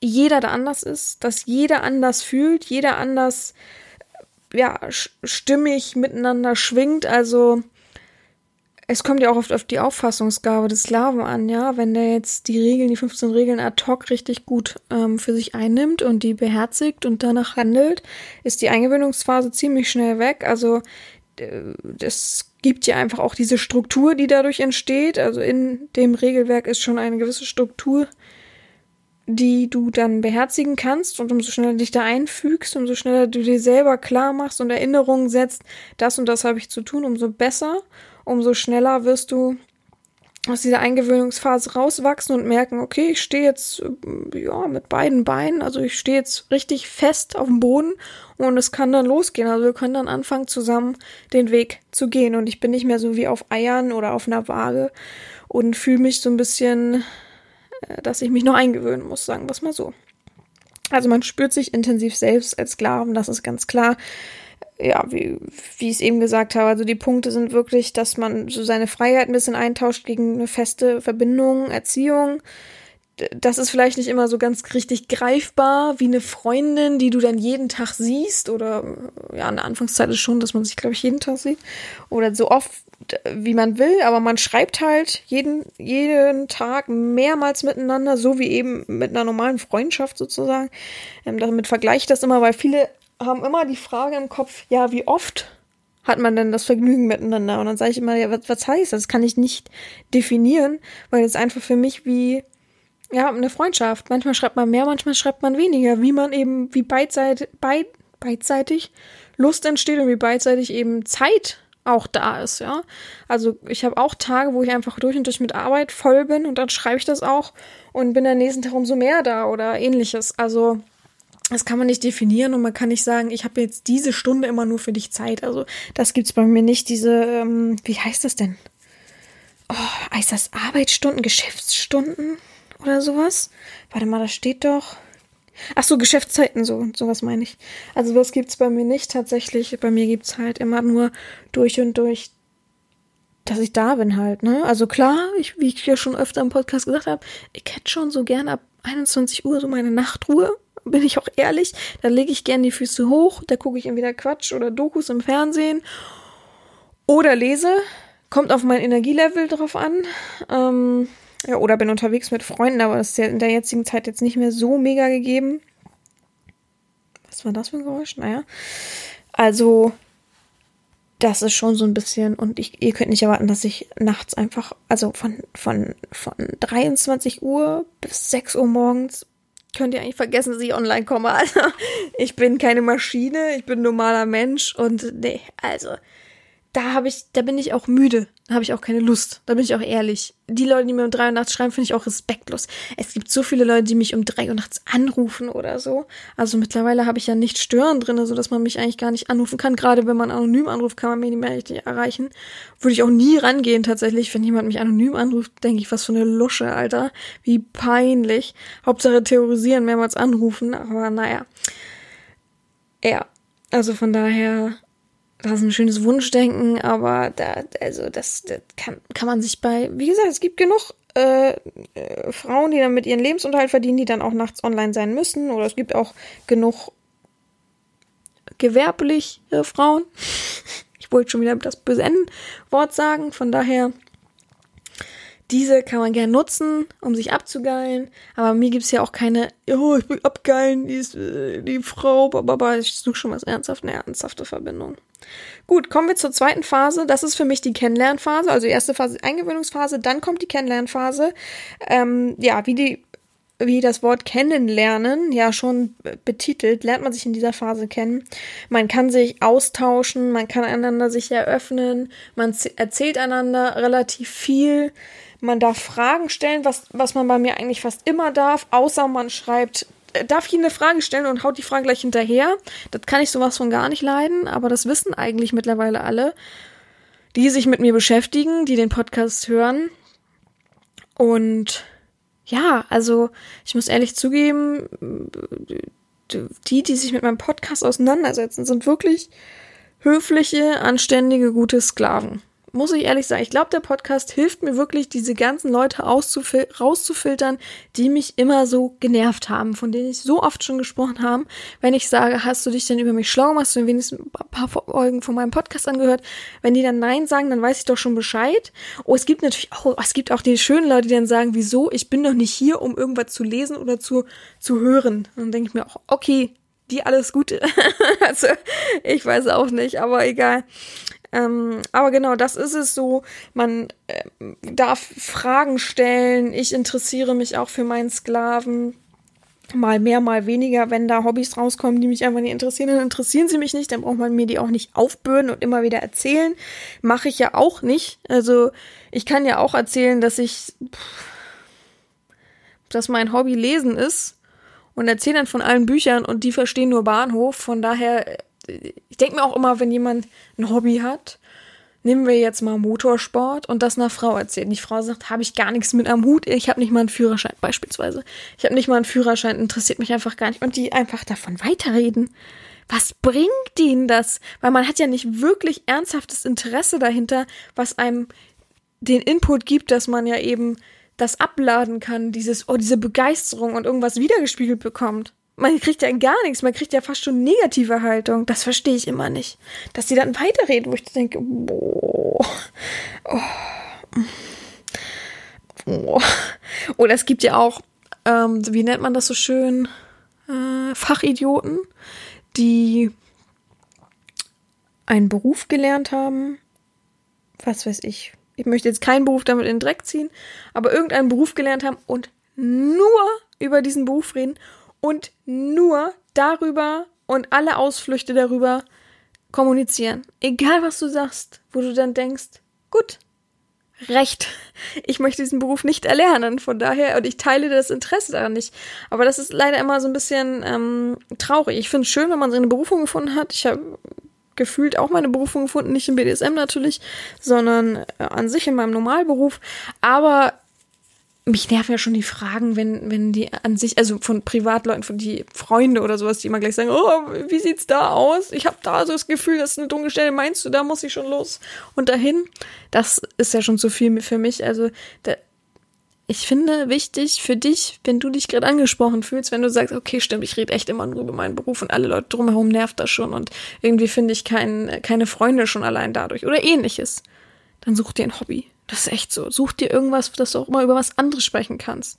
jeder da anders ist, dass jeder anders fühlt, jeder anders ja stimmig miteinander schwingt. Also es kommt ja auch oft auf die Auffassungsgabe des Sklaven an, ja. Wenn der jetzt die Regeln, die 15 Regeln ad hoc richtig gut ähm, für sich einnimmt und die beherzigt und danach handelt, ist die Eingewöhnungsphase ziemlich schnell weg. Also es gibt ja einfach auch diese Struktur, die dadurch entsteht. Also in dem Regelwerk ist schon eine gewisse Struktur, die du dann beherzigen kannst und umso schneller dich da einfügst, umso schneller du dir selber klar machst und Erinnerungen setzt, das und das habe ich zu tun, umso besser umso schneller wirst du aus dieser Eingewöhnungsphase rauswachsen und merken, okay, ich stehe jetzt äh, ja mit beiden Beinen, also ich stehe jetzt richtig fest auf dem Boden und es kann dann losgehen. Also wir können dann anfangen, zusammen den Weg zu gehen. Und ich bin nicht mehr so wie auf Eiern oder auf einer Waage und fühle mich so ein bisschen, äh, dass ich mich noch eingewöhnen muss, sagen wir es mal so. Also man spürt sich intensiv selbst als Sklaven, das ist ganz klar ja, wie, wie ich es eben gesagt habe, also die Punkte sind wirklich, dass man so seine Freiheit ein bisschen eintauscht gegen eine feste Verbindung, Erziehung. Das ist vielleicht nicht immer so ganz richtig greifbar, wie eine Freundin, die du dann jeden Tag siehst, oder ja, in der Anfangszeit ist schon, dass man sich, glaube ich, jeden Tag sieht. Oder so oft, wie man will, aber man schreibt halt jeden, jeden Tag mehrmals miteinander, so wie eben mit einer normalen Freundschaft sozusagen. Ähm, damit vergleiche ich das immer, weil viele haben immer die Frage im Kopf, ja, wie oft hat man denn das Vergnügen miteinander? Und dann sage ich immer, ja, was, was heißt das? Das kann ich nicht definieren, weil es einfach für mich wie, ja, eine Freundschaft. Manchmal schreibt man mehr, manchmal schreibt man weniger, wie man eben, wie beidseitig, beid, beidseitig Lust entsteht und wie beidseitig eben Zeit auch da ist, ja. Also ich habe auch Tage, wo ich einfach durch und durch mit Arbeit voll bin und dann schreibe ich das auch und bin am nächsten Tag umso mehr da oder ähnliches. Also das kann man nicht definieren und man kann nicht sagen, ich habe jetzt diese Stunde immer nur für dich Zeit. Also das gibt's bei mir nicht. Diese, ähm, wie heißt das denn? Oh, heißt das Arbeitsstunden, Geschäftsstunden oder sowas? Warte mal, da steht doch. Ach so, Geschäftszeiten, so, sowas meine ich. Also was gibt's bei mir nicht tatsächlich. Bei mir gibt's halt immer nur durch und durch, dass ich da bin halt, ne? Also klar, ich, wie ich ja schon öfter im Podcast gesagt habe, ich hätte schon so gern ab 21 Uhr so meine Nachtruhe bin ich auch ehrlich. Da lege ich gerne die Füße hoch, da gucke ich entweder Quatsch oder Dokus im Fernsehen oder lese. Kommt auf mein Energielevel drauf an. Ähm, ja, oder bin unterwegs mit Freunden, aber das ist ja in der jetzigen Zeit jetzt nicht mehr so mega gegeben. Was war das für ein Geräusch? Naja. Also, das ist schon so ein bisschen, und ich, ihr könnt nicht erwarten, dass ich nachts einfach, also von, von, von 23 Uhr bis 6 Uhr morgens könnt ihr eigentlich vergessen, dass ich online komme. Also, ich bin keine Maschine, ich bin normaler Mensch und nee, also da habe ich, da bin ich auch müde. Da habe ich auch keine Lust. Da bin ich auch ehrlich. Die Leute, die mir um drei Uhr nachts schreiben, finde ich auch respektlos. Es gibt so viele Leute, die mich um drei Uhr nachts anrufen oder so. Also mittlerweile habe ich ja nicht stören drin, so dass man mich eigentlich gar nicht anrufen kann. Gerade wenn man anonym anruft, kann man mich nicht mehr richtig erreichen. Würde ich auch nie rangehen tatsächlich. Wenn jemand mich anonym anruft, denke ich, was für eine Lusche, Alter. Wie peinlich. Hauptsache terrorisieren, mehrmals anrufen. Aber naja. Ja. Also von daher das ist ein schönes Wunschdenken, aber da, also das, das kann, kann man sich bei, wie gesagt, es gibt genug äh, äh, Frauen, die dann mit ihren Lebensunterhalt verdienen, die dann auch nachts online sein müssen. Oder es gibt auch genug gewerblich äh, Frauen. Ich wollte schon wieder das böse N-Wort sagen, von daher diese kann man gern nutzen, um sich abzugeilen. Aber mir gibt's ja auch keine, oh, ich will abgeilen, die, ist, äh, die Frau, aber ich suche schon was ernsthaft, eine ernsthafte Verbindung. Gut, kommen wir zur zweiten Phase. Das ist für mich die Kennenlernphase. Also erste Phase Eingewöhnungsphase, dann kommt die Kennenlernphase. Ähm, ja, wie die wie das Wort kennenlernen ja schon betitelt, lernt man sich in dieser Phase kennen. Man kann sich austauschen, man kann einander sich eröffnen, man erzählt einander relativ viel. Man darf Fragen stellen, was, was man bei mir eigentlich fast immer darf, außer man schreibt, äh, darf ich Ihnen eine Frage stellen und haut die Frage gleich hinterher. Das kann ich sowas von gar nicht leiden, aber das wissen eigentlich mittlerweile alle, die sich mit mir beschäftigen, die den Podcast hören. Und ja, also ich muss ehrlich zugeben, die, die sich mit meinem Podcast auseinandersetzen, sind wirklich höfliche, anständige, gute Sklaven muss ich ehrlich sagen, ich glaube, der Podcast hilft mir wirklich, diese ganzen Leute rauszufiltern, die mich immer so genervt haben, von denen ich so oft schon gesprochen habe. Wenn ich sage, hast du dich denn über mich schlau gemacht, hast du wenigstens ein paar Folgen von meinem Podcast angehört? Wenn die dann Nein sagen, dann weiß ich doch schon Bescheid. Oh, es gibt natürlich auch, es gibt auch die schönen Leute, die dann sagen, wieso? Ich bin doch nicht hier, um irgendwas zu lesen oder zu, zu hören. dann denke ich mir auch, okay, die alles Gute. also, ich weiß auch nicht, aber egal. Ähm, aber genau, das ist es so. Man äh, darf Fragen stellen. Ich interessiere mich auch für meinen Sklaven. Mal mehr, mal weniger. Wenn da Hobbys rauskommen, die mich einfach nicht interessieren, dann interessieren sie mich nicht. Dann braucht man mir die auch nicht aufbürden und immer wieder erzählen. Mache ich ja auch nicht. Also ich kann ja auch erzählen, dass ich, dass mein Hobby Lesen ist und erzähle dann von allen Büchern und die verstehen nur Bahnhof. Von daher, ich denke mir auch immer, wenn jemand ein Hobby hat, nehmen wir jetzt mal Motorsport und das einer Frau erzählen. Die Frau sagt, habe ich gar nichts mit am Hut, ich habe nicht mal einen Führerschein beispielsweise. Ich habe nicht mal einen Führerschein, interessiert mich einfach gar nicht. Und die einfach davon weiterreden. Was bringt ihnen das? Weil man hat ja nicht wirklich ernsthaftes Interesse dahinter, was einem den Input gibt, dass man ja eben das abladen kann, dieses, oh, diese Begeisterung und irgendwas wiedergespiegelt bekommt man kriegt ja gar nichts, man kriegt ja fast schon negative Haltung. Das verstehe ich immer nicht. Dass die dann weiterreden, wo ich denke, boah, oh, oh. Oder es gibt ja auch, ähm, wie nennt man das so schön, äh, Fachidioten, die einen Beruf gelernt haben, was weiß ich. Ich möchte jetzt keinen Beruf damit in den Dreck ziehen, aber irgendeinen Beruf gelernt haben und nur über diesen Beruf reden und nur darüber und alle Ausflüchte darüber kommunizieren. Egal was du sagst, wo du dann denkst, gut, recht. Ich möchte diesen Beruf nicht erlernen, von daher, und ich teile das Interesse daran nicht. Aber das ist leider immer so ein bisschen ähm, traurig. Ich finde es schön, wenn man seine Berufung gefunden hat. Ich habe gefühlt auch meine Berufung gefunden, nicht im BDSM natürlich, sondern äh, an sich in meinem Normalberuf. Aber mich nerven ja schon die Fragen, wenn, wenn die an sich, also von Privatleuten, von die Freunde oder sowas, die immer gleich sagen, oh, wie sieht's da aus? Ich habe da so das Gefühl, das ist eine dunkle Stelle, meinst du, da muss ich schon los und dahin? Das ist ja schon zu viel für mich. Also da, ich finde wichtig für dich, wenn du dich gerade angesprochen fühlst, wenn du sagst, okay, stimmt, ich rede echt immer nur über meinen Beruf und alle Leute drumherum nervt das schon und irgendwie finde ich kein, keine Freunde schon allein dadurch oder ähnliches, dann such dir ein Hobby das ist echt so. Such dir irgendwas, dass du auch mal über was anderes sprechen kannst.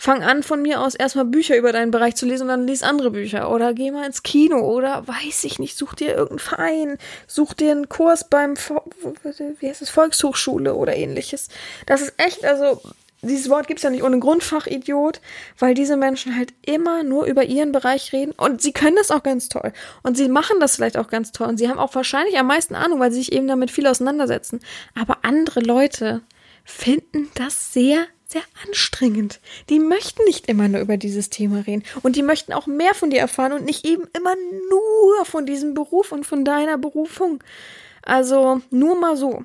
Fang an, von mir aus erstmal Bücher über deinen Bereich zu lesen und dann lies andere Bücher. Oder geh mal ins Kino oder weiß ich nicht, such dir irgendeinen Verein, such dir einen Kurs beim, wie heißt es, Volkshochschule oder ähnliches. Das ist echt, also dieses Wort gibt's ja nicht ohne Grundfachidiot, weil diese Menschen halt immer nur über ihren Bereich reden und sie können das auch ganz toll und sie machen das vielleicht auch ganz toll und sie haben auch wahrscheinlich am meisten Ahnung, weil sie sich eben damit viel auseinandersetzen. Aber andere Leute finden das sehr, sehr anstrengend. Die möchten nicht immer nur über dieses Thema reden und die möchten auch mehr von dir erfahren und nicht eben immer nur von diesem Beruf und von deiner Berufung. Also nur mal so.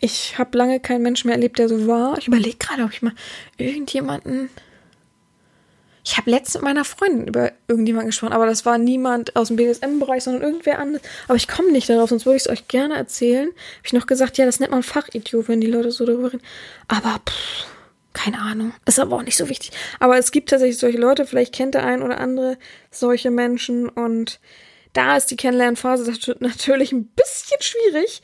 Ich habe lange keinen Menschen mehr erlebt, der so war. Ich überlege gerade, ob ich mal irgendjemanden. Ich habe letztens mit meiner Freundin über irgendjemanden gesprochen, aber das war niemand aus dem BDSM-Bereich, sondern irgendwer anderes. Aber ich komme nicht darauf, sonst würde ich es euch gerne erzählen. Habe ich noch gesagt, ja, das nennt man Fachidiot, wenn die Leute so darüber reden. Aber pff, keine Ahnung. Ist aber auch nicht so wichtig. Aber es gibt tatsächlich solche Leute, vielleicht kennt der ein oder andere solche Menschen und da ist die Kennenlernphase natürlich ein bisschen schwierig,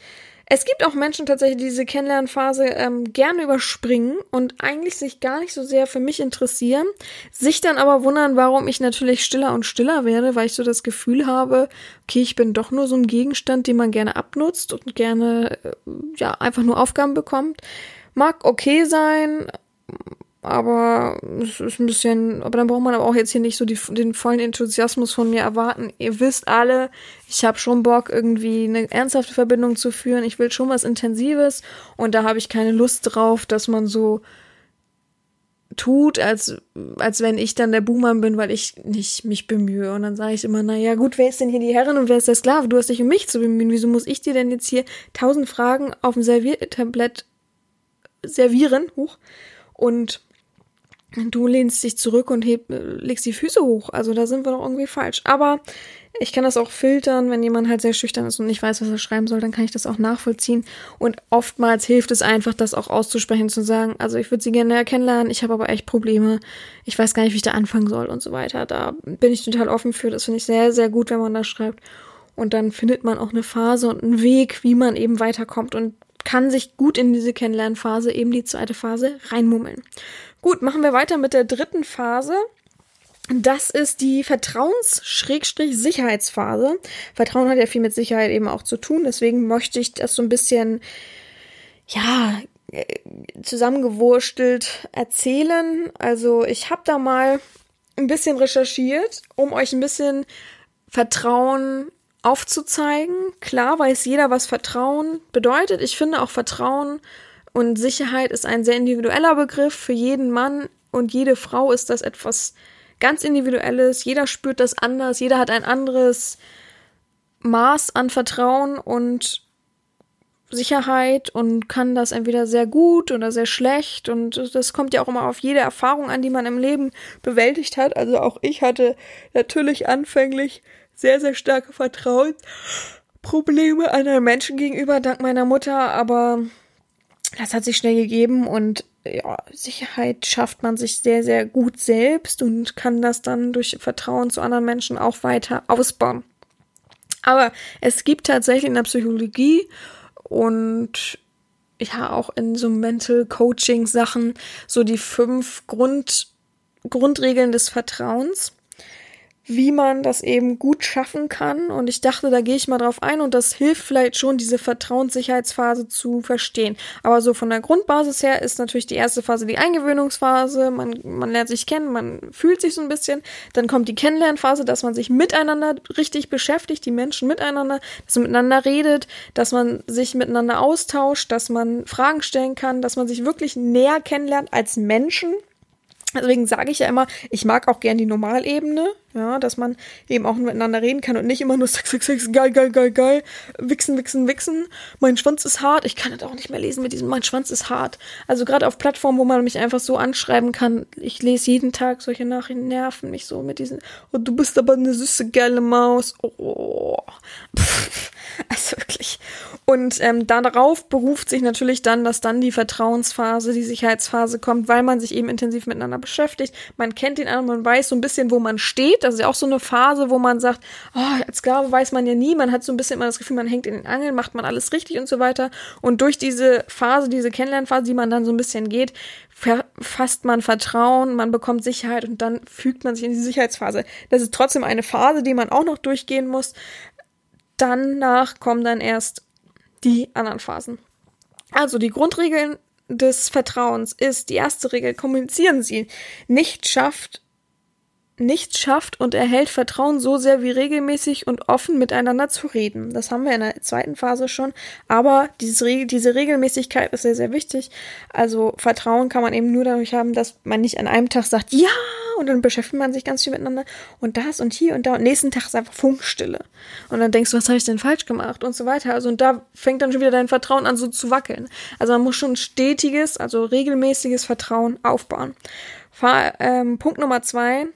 es gibt auch Menschen tatsächlich, die diese Kennenlernphase ähm, gerne überspringen und eigentlich sich gar nicht so sehr für mich interessieren, sich dann aber wundern, warum ich natürlich stiller und stiller werde, weil ich so das Gefühl habe, okay, ich bin doch nur so ein Gegenstand, den man gerne abnutzt und gerne äh, ja einfach nur Aufgaben bekommt. Mag okay sein, aber es ist ein bisschen, aber dann braucht man aber auch jetzt hier nicht so die, den vollen Enthusiasmus von mir erwarten. Ihr wisst alle, ich habe schon Bock, irgendwie eine ernsthafte Verbindung zu führen. Ich will schon was Intensives und da habe ich keine Lust drauf, dass man so tut, als, als wenn ich dann der Buhmann bin, weil ich nicht mich bemühe. Und dann sage ich immer, na ja, gut, wer ist denn hier die Herrin und wer ist der Sklave? Du hast dich um mich zu bemühen. Wieso muss ich dir denn jetzt hier tausend Fragen auf dem Serviertablett servieren? Huch. Und du lehnst dich zurück und heb, legst die Füße hoch. Also da sind wir doch irgendwie falsch. Aber ich kann das auch filtern, wenn jemand halt sehr schüchtern ist und nicht weiß, was er schreiben soll, dann kann ich das auch nachvollziehen. Und oftmals hilft es einfach, das auch auszusprechen, zu sagen, also ich würde sie gerne kennenlernen, ich habe aber echt Probleme, ich weiß gar nicht, wie ich da anfangen soll und so weiter. Da bin ich total offen für. Das finde ich sehr, sehr gut, wenn man das schreibt. Und dann findet man auch eine Phase und einen Weg, wie man eben weiterkommt und kann sich gut in diese Kennenlernphase, eben die zweite Phase, reinmummeln. Gut, machen wir weiter mit der dritten Phase. Das ist die Vertrauens-Sicherheitsphase. Vertrauen hat ja viel mit Sicherheit eben auch zu tun. Deswegen möchte ich das so ein bisschen, ja, äh, zusammengewurstelt erzählen. Also ich habe da mal ein bisschen recherchiert, um euch ein bisschen Vertrauen aufzuzeigen. Klar weiß jeder, was Vertrauen bedeutet. Ich finde auch Vertrauen und Sicherheit ist ein sehr individueller Begriff. Für jeden Mann und jede Frau ist das etwas ganz Individuelles. Jeder spürt das anders. Jeder hat ein anderes Maß an Vertrauen und Sicherheit und kann das entweder sehr gut oder sehr schlecht und das kommt ja auch immer auf jede Erfahrung an, die man im Leben bewältigt hat. Also auch ich hatte natürlich anfänglich sehr, sehr starke Vertrauensprobleme anderen Menschen gegenüber, dank meiner Mutter, aber das hat sich schnell gegeben und ja, Sicherheit schafft man sich sehr, sehr gut selbst und kann das dann durch Vertrauen zu anderen Menschen auch weiter ausbauen. Aber es gibt tatsächlich in der Psychologie und ja auch in so Mental Coaching Sachen so die fünf Grund, Grundregeln des Vertrauens wie man das eben gut schaffen kann. Und ich dachte, da gehe ich mal drauf ein und das hilft vielleicht schon, diese Vertrauenssicherheitsphase zu verstehen. Aber so von der Grundbasis her ist natürlich die erste Phase die Eingewöhnungsphase. Man, man lernt sich kennen, man fühlt sich so ein bisschen. Dann kommt die Kennenlernphase, dass man sich miteinander richtig beschäftigt, die Menschen miteinander, dass man miteinander redet, dass man sich miteinander austauscht, dass man Fragen stellen kann, dass man sich wirklich näher kennenlernt als Menschen Deswegen sage ich ja immer, ich mag auch gern die Normalebene, ja, dass man eben auch miteinander reden kann und nicht immer nur Sex, Sex, Sex, geil, geil, geil, geil, wichsen, wichsen, wichsen. Mein Schwanz ist hart. Ich kann das auch nicht mehr lesen mit diesem, mein Schwanz ist hart. Also gerade auf Plattformen, wo man mich einfach so anschreiben kann, ich lese jeden Tag solche Nachrichten, nerven mich so mit diesen, oh, du bist aber eine süße, geile Maus. Oh. Pff. Also wirklich. Und ähm, darauf beruft sich natürlich dann, dass dann die Vertrauensphase, die Sicherheitsphase kommt, weil man sich eben intensiv miteinander beschäftigt. Man kennt den anderen, man weiß so ein bisschen, wo man steht. Das ist ja auch so eine Phase, wo man sagt, oh, als Sklave weiß man ja nie. Man hat so ein bisschen immer das Gefühl, man hängt in den Angeln, macht man alles richtig und so weiter. Und durch diese Phase, diese Kennenlernphase, die man dann so ein bisschen geht, fasst man Vertrauen, man bekommt Sicherheit und dann fügt man sich in die Sicherheitsphase. Das ist trotzdem eine Phase, die man auch noch durchgehen muss, danach kommen dann erst die anderen Phasen. Also die Grundregeln des Vertrauens ist die erste Regel, kommunizieren Sie. Nicht schafft nicht schafft und erhält Vertrauen so sehr wie regelmäßig und offen miteinander zu reden. Das haben wir in der zweiten Phase schon, aber dieses, diese Regelmäßigkeit ist sehr, sehr wichtig. Also Vertrauen kann man eben nur dadurch haben, dass man nicht an einem Tag sagt, ja, und dann beschäftigt man sich ganz viel miteinander und das und hier und da und nächsten Tag ist einfach Funkstille. Und dann denkst du, was habe ich denn falsch gemacht und so weiter. Also und da fängt dann schon wieder dein Vertrauen an so zu wackeln. Also man muss schon stetiges, also regelmäßiges Vertrauen aufbauen. Fahr, ähm, Punkt Nummer zwei,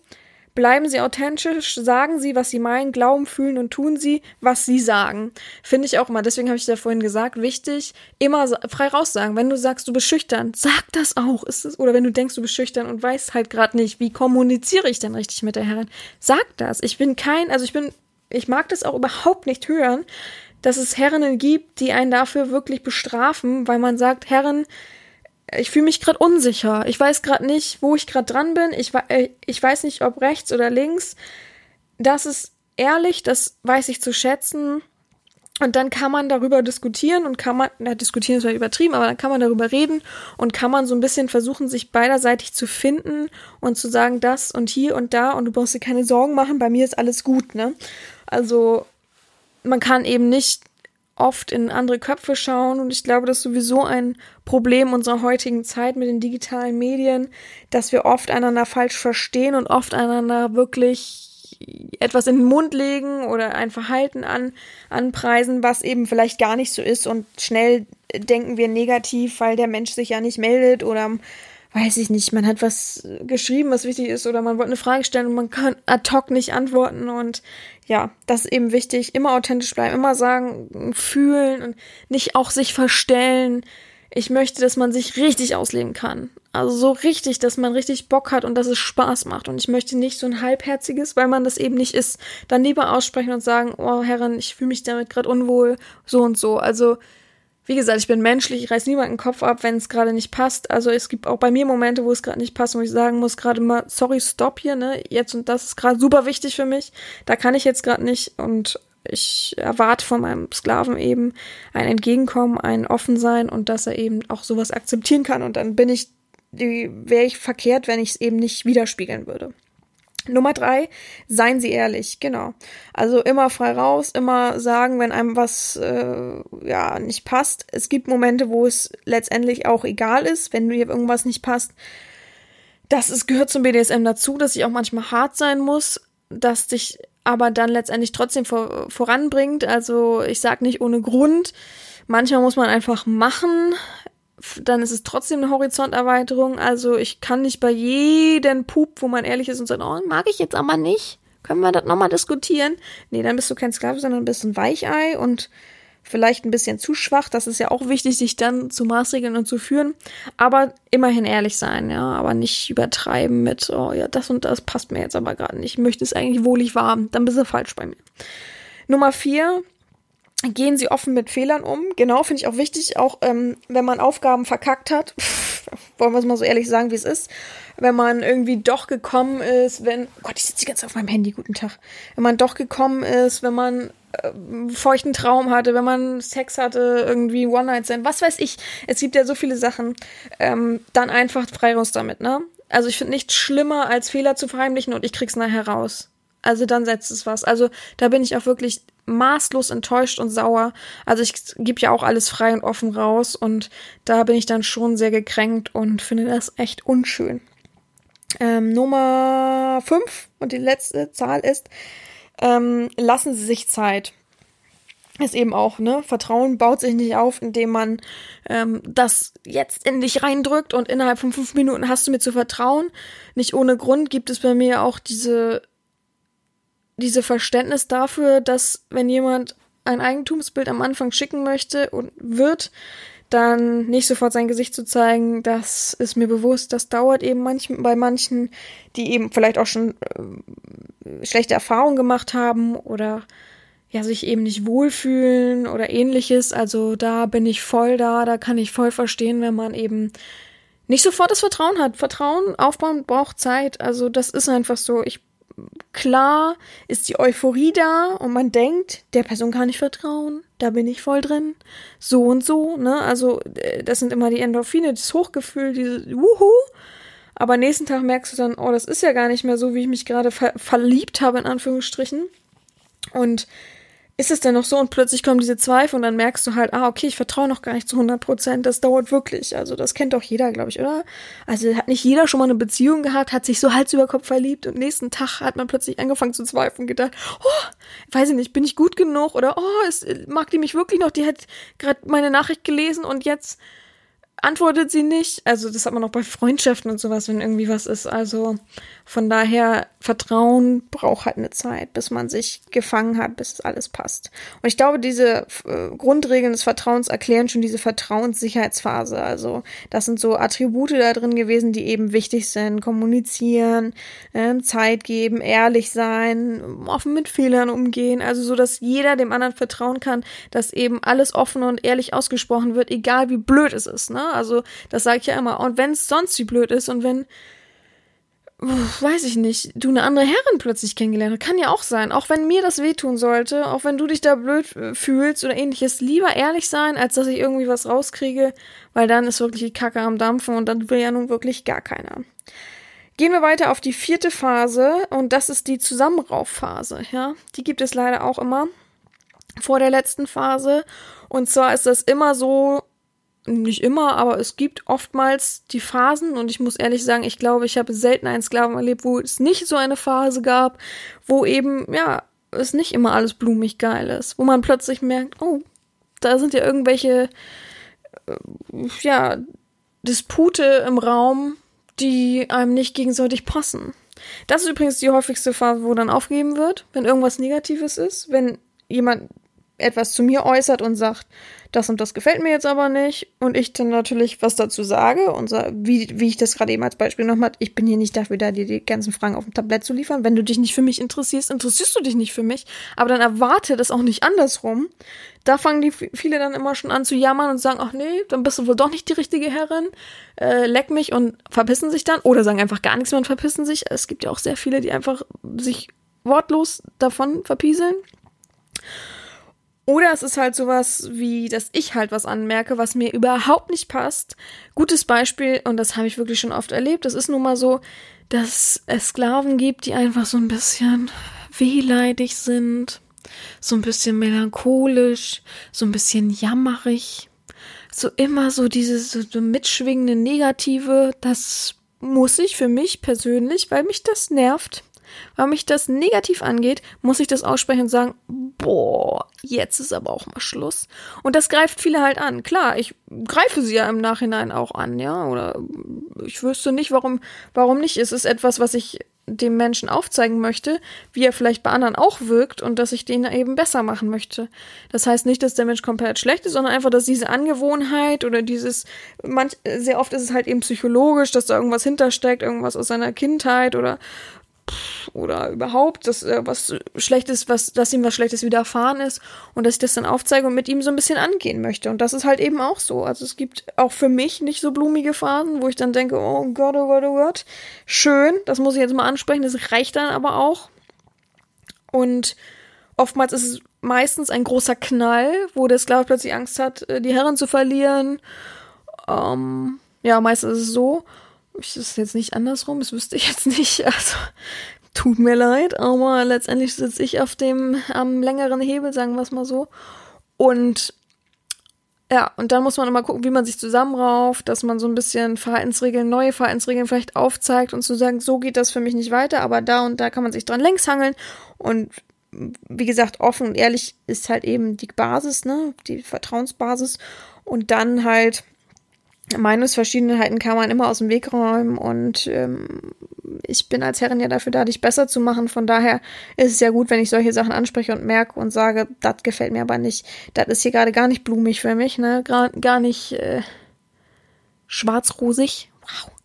Bleiben Sie authentisch, sagen Sie, was Sie meinen, glauben, fühlen und tun Sie, was Sie sagen. Finde ich auch immer, deswegen habe ich ja vorhin gesagt, wichtig, immer frei raussagen. Wenn du sagst, du bist schüchtern, sag das auch. Ist es, oder wenn du denkst, du bist schüchtern und weißt halt gerade nicht, wie kommuniziere ich denn richtig mit der Herrin, sag das. Ich bin kein, also ich bin, ich mag das auch überhaupt nicht hören, dass es Herrinnen gibt, die einen dafür wirklich bestrafen, weil man sagt, Herren, ich fühle mich gerade unsicher. Ich weiß gerade nicht, wo ich gerade dran bin. Ich, äh, ich weiß nicht, ob rechts oder links. Das ist ehrlich, das weiß ich zu schätzen. Und dann kann man darüber diskutieren und kann man, na, diskutieren ist ja übertrieben, aber dann kann man darüber reden und kann man so ein bisschen versuchen, sich beiderseitig zu finden und zu sagen, das und hier und da und du brauchst dir keine Sorgen machen, bei mir ist alles gut, ne? Also, man kann eben nicht oft in andere Köpfe schauen. Und ich glaube, das ist sowieso ein Problem unserer heutigen Zeit mit den digitalen Medien, dass wir oft einander falsch verstehen und oft einander wirklich etwas in den Mund legen oder ein Verhalten an, anpreisen, was eben vielleicht gar nicht so ist. Und schnell denken wir negativ, weil der Mensch sich ja nicht meldet oder weiß ich nicht, man hat was geschrieben, was wichtig ist, oder man wollte eine Frage stellen und man kann ad hoc nicht antworten. Und ja, das ist eben wichtig. Immer authentisch bleiben, immer sagen, fühlen und nicht auch sich verstellen. Ich möchte, dass man sich richtig ausleben kann. Also so richtig, dass man richtig Bock hat und dass es Spaß macht. Und ich möchte nicht so ein halbherziges, weil man das eben nicht ist, dann lieber aussprechen und sagen, oh Herren, ich fühle mich damit gerade unwohl, so und so. Also wie gesagt, ich bin menschlich, ich reiß niemanden den Kopf ab, wenn es gerade nicht passt. Also es gibt auch bei mir Momente, wo es gerade nicht passt, wo ich sagen muss, gerade mal, sorry, stopp hier, ne? Jetzt und das ist gerade super wichtig für mich. Da kann ich jetzt gerade nicht und ich erwarte von meinem Sklaven eben ein Entgegenkommen, ein Offensein und dass er eben auch sowas akzeptieren kann. Und dann bin ich, wäre ich verkehrt, wenn ich es eben nicht widerspiegeln würde. Nummer drei, seien Sie ehrlich, genau. Also immer frei raus, immer sagen, wenn einem was äh, ja nicht passt. Es gibt Momente, wo es letztendlich auch egal ist, wenn dir irgendwas nicht passt. Das ist, gehört zum BDSM dazu, dass ich auch manchmal hart sein muss, dass dich aber dann letztendlich trotzdem vor, voranbringt. Also ich sag nicht ohne Grund. Manchmal muss man einfach machen dann ist es trotzdem eine Horizonterweiterung. Also ich kann nicht bei jedem Pup, wo man ehrlich ist und sagt, oh, mag ich jetzt aber nicht. Können wir das nochmal diskutieren? Nee, dann bist du kein Sklave, sondern bist ein Weichei und vielleicht ein bisschen zu schwach. Das ist ja auch wichtig, sich dann zu maßregeln und zu führen. Aber immerhin ehrlich sein, ja. Aber nicht übertreiben mit, oh ja, das und das passt mir jetzt aber gerade nicht. Ich möchte es eigentlich wohlig warm. Dann bist du falsch bei mir. Nummer vier, gehen sie offen mit Fehlern um. Genau, finde ich auch wichtig, auch ähm, wenn man Aufgaben verkackt hat, wollen wir es mal so ehrlich sagen, wie es ist, wenn man irgendwie doch gekommen ist, wenn, oh Gott, ich sitze die ganze Zeit auf meinem Handy, guten Tag, wenn man doch gekommen ist, wenn man äh, feuchten Traum hatte, wenn man Sex hatte, irgendwie One-Night-Stand, was weiß ich, es gibt ja so viele Sachen, ähm, dann einfach frei raus damit, ne? Also ich finde nichts schlimmer, als Fehler zu verheimlichen und ich krieg's nachher raus. Also dann setzt es was. Also da bin ich auch wirklich maßlos enttäuscht und sauer. Also ich gebe ja auch alles frei und offen raus und da bin ich dann schon sehr gekränkt und finde das echt unschön. Ähm, Nummer 5 und die letzte Zahl ist, ähm, lassen Sie sich Zeit. Ist eben auch, ne? Vertrauen baut sich nicht auf, indem man ähm, das jetzt in dich reindrückt und innerhalb von fünf Minuten hast du mir zu vertrauen. Nicht ohne Grund gibt es bei mir auch diese diese Verständnis dafür, dass wenn jemand ein Eigentumsbild am Anfang schicken möchte und wird, dann nicht sofort sein Gesicht zu zeigen, das ist mir bewusst, das dauert eben manchen, bei manchen, die eben vielleicht auch schon äh, schlechte Erfahrungen gemacht haben oder ja, sich eben nicht wohlfühlen oder ähnliches. Also da bin ich voll da, da kann ich voll verstehen, wenn man eben nicht sofort das Vertrauen hat. Vertrauen aufbauen braucht Zeit. Also das ist einfach so. Ich klar ist die Euphorie da und man denkt, der Person kann ich vertrauen, da bin ich voll drin, so und so, ne? Also äh, das sind immer die Endorphine, das Hochgefühl, diese Wuhu. Aber nächsten Tag merkst du dann, oh, das ist ja gar nicht mehr so, wie ich mich gerade ver verliebt habe, in Anführungsstrichen. Und ist es denn noch so und plötzlich kommen diese Zweifel und dann merkst du halt, ah, okay, ich vertraue noch gar nicht zu 100 Prozent, das dauert wirklich. Also das kennt doch jeder, glaube ich, oder? Also hat nicht jeder schon mal eine Beziehung gehabt, hat sich so Hals über Kopf verliebt und nächsten Tag hat man plötzlich angefangen zu zweifeln, gedacht, oh, weiß ich nicht, bin ich gut genug oder oh, ist, mag die mich wirklich noch, die hat gerade meine Nachricht gelesen und jetzt antwortet sie nicht. Also das hat man auch bei Freundschaften und sowas, wenn irgendwie was ist. Also von daher, Vertrauen braucht halt eine Zeit, bis man sich gefangen hat, bis alles passt. Und ich glaube, diese äh, Grundregeln des Vertrauens erklären schon diese Vertrauenssicherheitsphase. Also das sind so Attribute da drin gewesen, die eben wichtig sind. Kommunizieren, äh, Zeit geben, ehrlich sein, offen mit Fehlern umgehen. Also so, dass jeder dem anderen vertrauen kann, dass eben alles offen und ehrlich ausgesprochen wird, egal wie blöd es ist. Ne? Also das sage ich ja immer. Und wenn es sonst wie blöd ist und wenn weiß ich nicht, du eine andere Herrin plötzlich kennengelernt hast. Kann ja auch sein. Auch wenn mir das wehtun sollte, auch wenn du dich da blöd äh, fühlst oder ähnliches, lieber ehrlich sein, als dass ich irgendwie was rauskriege, weil dann ist wirklich die Kacke am Dampfen und dann will ja nun wirklich gar keiner. Gehen wir weiter auf die vierte Phase und das ist die Zusammenraufphase, ja. Die gibt es leider auch immer vor der letzten Phase. Und zwar ist das immer so, nicht immer, aber es gibt oftmals die Phasen und ich muss ehrlich sagen, ich glaube, ich habe selten einen Sklaven erlebt, wo es nicht so eine Phase gab, wo eben, ja, es nicht immer alles blumig geil ist, wo man plötzlich merkt, oh, da sind ja irgendwelche, äh, ja, Dispute im Raum, die einem nicht gegenseitig passen. Das ist übrigens die häufigste Phase, wo dann aufgegeben wird, wenn irgendwas Negatives ist, wenn jemand etwas zu mir äußert und sagt, das und das gefällt mir jetzt aber nicht und ich dann natürlich was dazu sage und so, wie, wie ich das gerade eben als Beispiel nochmal, ich bin hier nicht dafür da, dir die ganzen Fragen auf dem Tablett zu liefern. Wenn du dich nicht für mich interessierst, interessierst du dich nicht für mich, aber dann erwarte das auch nicht andersrum. Da fangen die viele dann immer schon an zu jammern und sagen, ach nee, dann bist du wohl doch nicht die richtige Herrin, äh, leck mich und verpissen sich dann oder sagen einfach gar nichts mehr und verpissen sich. Es gibt ja auch sehr viele, die einfach sich wortlos davon verpieseln. Oder es ist halt sowas wie, dass ich halt was anmerke, was mir überhaupt nicht passt. Gutes Beispiel, und das habe ich wirklich schon oft erlebt, das ist nun mal so, dass es Sklaven gibt, die einfach so ein bisschen wehleidig sind, so ein bisschen melancholisch, so ein bisschen jammerig, so immer so dieses so, mitschwingende Negative, das muss ich für mich persönlich, weil mich das nervt, weil mich das negativ angeht, muss ich das aussprechen und sagen, boah, jetzt ist aber auch mal Schluss. Und das greift viele halt an. Klar, ich greife sie ja im Nachhinein auch an, ja, oder ich wüsste nicht, warum, warum nicht. Es ist etwas, was ich dem Menschen aufzeigen möchte, wie er vielleicht bei anderen auch wirkt und dass ich den eben besser machen möchte. Das heißt nicht, dass der Mensch komplett schlecht ist, sondern einfach, dass diese Angewohnheit oder dieses, manch, sehr oft ist es halt eben psychologisch, dass da irgendwas hintersteckt, irgendwas aus seiner Kindheit oder oder überhaupt, dass äh, was Schlechtes, was, dass ihm was Schlechtes widerfahren ist und dass ich das dann aufzeige und mit ihm so ein bisschen angehen möchte. Und das ist halt eben auch so. Also es gibt auch für mich nicht so blumige Phasen, wo ich dann denke, oh Gott, oh Gott, oh Gott, schön, das muss ich jetzt mal ansprechen, das reicht dann aber auch. Und oftmals ist es meistens ein großer Knall, wo der Sklave plötzlich Angst hat, äh, die Herren zu verlieren. Ähm, ja, meistens ist es so ist es jetzt nicht andersrum, das wüsste ich jetzt nicht. Also tut mir leid, aber letztendlich sitze ich auf dem am längeren Hebel, sagen wir es mal so. Und ja, und dann muss man immer gucken, wie man sich zusammenrauft, dass man so ein bisschen Verhaltensregeln, neue Verhaltensregeln vielleicht aufzeigt und zu sagen, so geht das für mich nicht weiter, aber da und da kann man sich dran längs hangeln. Und wie gesagt, offen und ehrlich ist halt eben die Basis, ne, die Vertrauensbasis. Und dann halt Meinungsverschiedenheiten kann man immer aus dem Weg räumen und ähm, ich bin als Herrin ja dafür da, dich besser zu machen. Von daher ist es ja gut, wenn ich solche Sachen anspreche und merke und sage, das gefällt mir aber nicht. Das ist hier gerade gar nicht blumig für mich, ne? Gar, gar nicht äh, schwarzrosig. Wow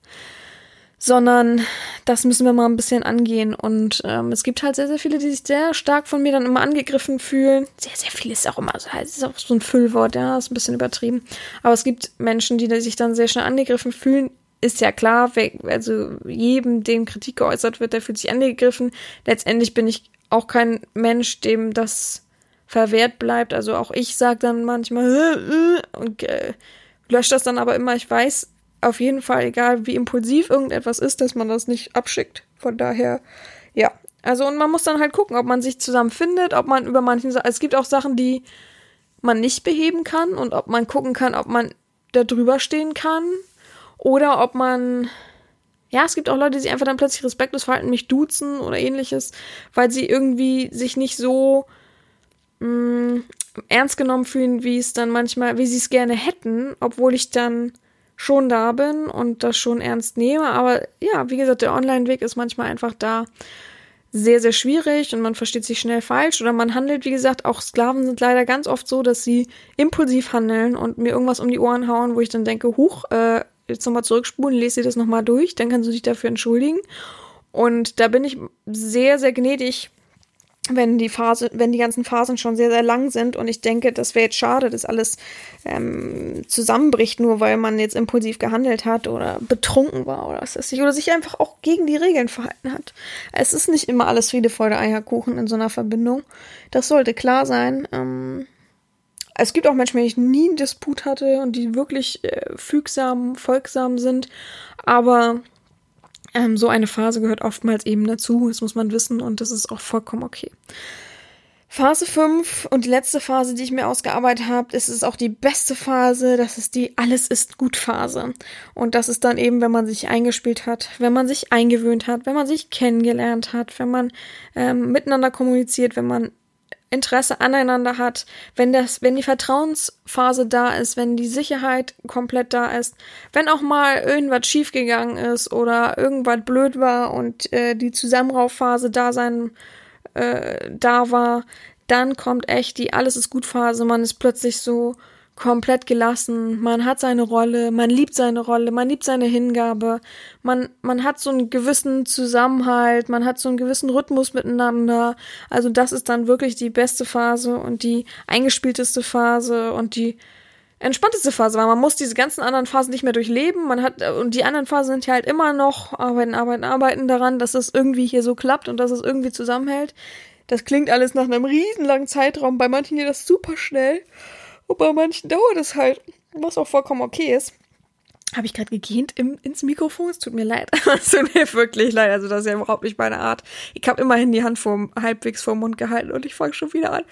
sondern das müssen wir mal ein bisschen angehen. Und ähm, es gibt halt sehr, sehr viele, die sich sehr stark von mir dann immer angegriffen fühlen. Sehr, sehr viel ist auch immer so, ist auch so ein Füllwort, ja, ist ein bisschen übertrieben. Aber es gibt Menschen, die sich dann sehr schnell angegriffen fühlen. Ist ja klar, also jedem, dem Kritik geäußert wird, der fühlt sich angegriffen. Letztendlich bin ich auch kein Mensch, dem das verwehrt bleibt. Also auch ich sage dann manchmal und äh, lösche das dann aber immer. Ich weiß, auf jeden Fall, egal wie impulsiv irgendetwas ist, dass man das nicht abschickt. Von daher, ja. Also, und man muss dann halt gucken, ob man sich zusammen findet, ob man über manchen es gibt auch Sachen, die man nicht beheben kann und ob man gucken kann, ob man da drüber stehen kann oder ob man, ja, es gibt auch Leute, die sich einfach dann plötzlich respektlos verhalten, mich duzen oder ähnliches, weil sie irgendwie sich nicht so mh, mm, ernst genommen fühlen, wie es dann manchmal, wie sie es gerne hätten, obwohl ich dann schon da bin und das schon ernst nehme. Aber ja, wie gesagt, der Online-Weg ist manchmal einfach da sehr, sehr schwierig und man versteht sich schnell falsch oder man handelt, wie gesagt, auch Sklaven sind leider ganz oft so, dass sie impulsiv handeln und mir irgendwas um die Ohren hauen, wo ich dann denke, huch, äh, jetzt nochmal zurückspulen, lese dir das nochmal durch, dann kannst du dich dafür entschuldigen. Und da bin ich sehr, sehr gnädig wenn die Phase, wenn die ganzen Phasen schon sehr, sehr lang sind und ich denke, das wäre jetzt schade, dass alles ähm, zusammenbricht, nur weil man jetzt impulsiv gehandelt hat oder betrunken war oder was weiß ich, oder sich einfach auch gegen die Regeln verhalten hat. Es ist nicht immer alles Friede, Freude, Eierkuchen in so einer Verbindung. Das sollte klar sein. Ähm, es gibt auch Menschen, mit denen ich nie einen Disput hatte und die wirklich äh, fügsam, folgsam sind, aber ähm, so eine Phase gehört oftmals eben dazu, das muss man wissen und das ist auch vollkommen okay. Phase 5 und die letzte Phase, die ich mir ausgearbeitet habe, ist auch die beste Phase, das ist die Alles ist gut Phase. Und das ist dann eben, wenn man sich eingespielt hat, wenn man sich eingewöhnt hat, wenn man sich kennengelernt hat, wenn man ähm, miteinander kommuniziert, wenn man Interesse aneinander hat, wenn das, wenn die Vertrauensphase da ist, wenn die Sicherheit komplett da ist, wenn auch mal irgendwas schiefgegangen ist oder irgendwas blöd war und äh, die Zusammenraufphase da sein, äh, da war, dann kommt echt die Alles ist gut Phase, man ist plötzlich so, komplett gelassen, man hat seine Rolle, man liebt seine Rolle, man liebt seine Hingabe, man, man hat so einen gewissen Zusammenhalt, man hat so einen gewissen Rhythmus miteinander. Also das ist dann wirklich die beste Phase und die eingespielteste Phase und die entspannteste Phase, weil man muss diese ganzen anderen Phasen nicht mehr durchleben. Man hat, und die anderen Phasen sind ja halt immer noch arbeiten, arbeiten, arbeiten daran, dass es irgendwie hier so klappt und dass es irgendwie zusammenhält. Das klingt alles nach einem riesenlangen Zeitraum. Bei manchen geht das super schnell. Und bei manchen dauert es halt, was auch vollkommen okay ist. Habe ich gerade gegähnt im, ins Mikrofon? Es tut mir leid. Es tut mir wirklich leid. Also das ist ja überhaupt nicht meine Art. Ich habe immerhin die Hand vor, halbwegs vor dem Mund gehalten und ich fange schon wieder an.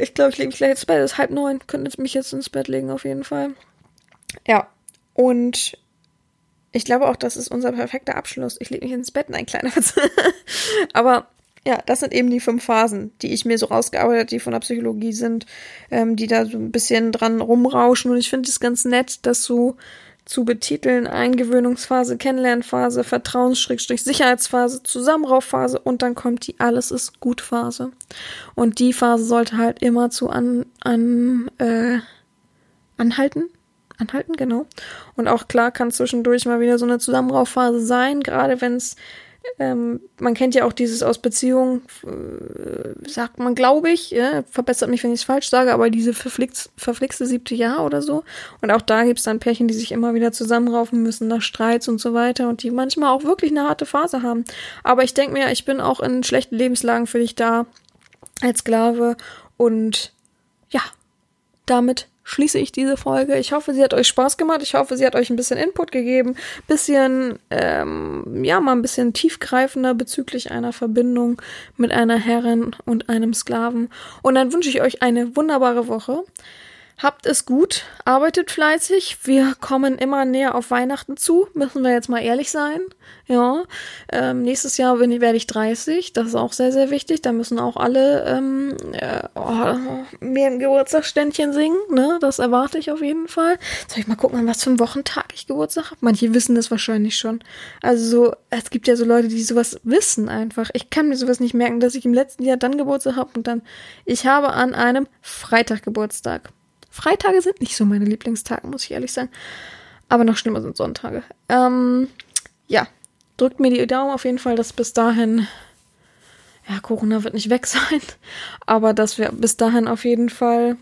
Ich glaube, ich lege mich gleich ins Bett. Es ist halb neun. Könnte mich jetzt ins Bett legen, auf jeden Fall. Ja, und ich glaube auch, das ist unser perfekter Abschluss. Ich lege mich ins Bett, nein, kleiner Witz. Aber ja, das sind eben die fünf Phasen, die ich mir so rausgearbeitet, die von der Psychologie sind, ähm, die da so ein bisschen dran rumrauschen. Und ich finde es ganz nett, das so zu betiteln. Eingewöhnungsphase, Kennenlernphase, Vertrauens-Sicherheitsphase, Zusammenraufphase und dann kommt die Alles ist gut Phase. Und die Phase sollte halt immer zu an, an äh, anhalten, anhalten, genau. Und auch klar kann zwischendurch mal wieder so eine Zusammenraufphase sein, gerade wenn es ähm, man kennt ja auch dieses aus Beziehungen, äh, sagt man, glaube ich, ja, verbessert mich, wenn ich es falsch sage, aber diese verflixt, verflixte siebte Jahr oder so. Und auch da gibt es dann Pärchen, die sich immer wieder zusammenraufen müssen nach Streits und so weiter und die manchmal auch wirklich eine harte Phase haben. Aber ich denke mir, ich bin auch in schlechten Lebenslagen für dich da als Sklave und ja, damit schließe ich diese Folge. Ich hoffe, sie hat euch Spaß gemacht. Ich hoffe, sie hat euch ein bisschen Input gegeben. Bisschen, ähm, ja, mal ein bisschen tiefgreifender bezüglich einer Verbindung mit einer Herrin und einem Sklaven. Und dann wünsche ich euch eine wunderbare Woche. Habt es gut, arbeitet fleißig. Wir kommen immer näher auf Weihnachten zu, müssen wir jetzt mal ehrlich sein. Ja, ähm, nächstes Jahr bin, werde ich 30, das ist auch sehr, sehr wichtig. Da müssen auch alle ähm, äh, oh, mir ein Geburtstagsständchen singen, ne? Das erwarte ich auf jeden Fall. Soll ich mal gucken, an was für einen Wochentag ich Geburtstag habe? Manche wissen das wahrscheinlich schon. Also so, es gibt ja so Leute, die sowas wissen einfach. Ich kann mir sowas nicht merken, dass ich im letzten Jahr dann Geburtstag habe und dann, ich habe an einem Freitag Geburtstag. Freitage sind nicht so meine Lieblingstage, muss ich ehrlich sagen. Aber noch schlimmer sind Sonntage. Ähm, ja, drückt mir die Daumen auf jeden Fall, dass bis dahin, ja, Corona wird nicht weg sein, aber dass wir bis dahin auf jeden Fall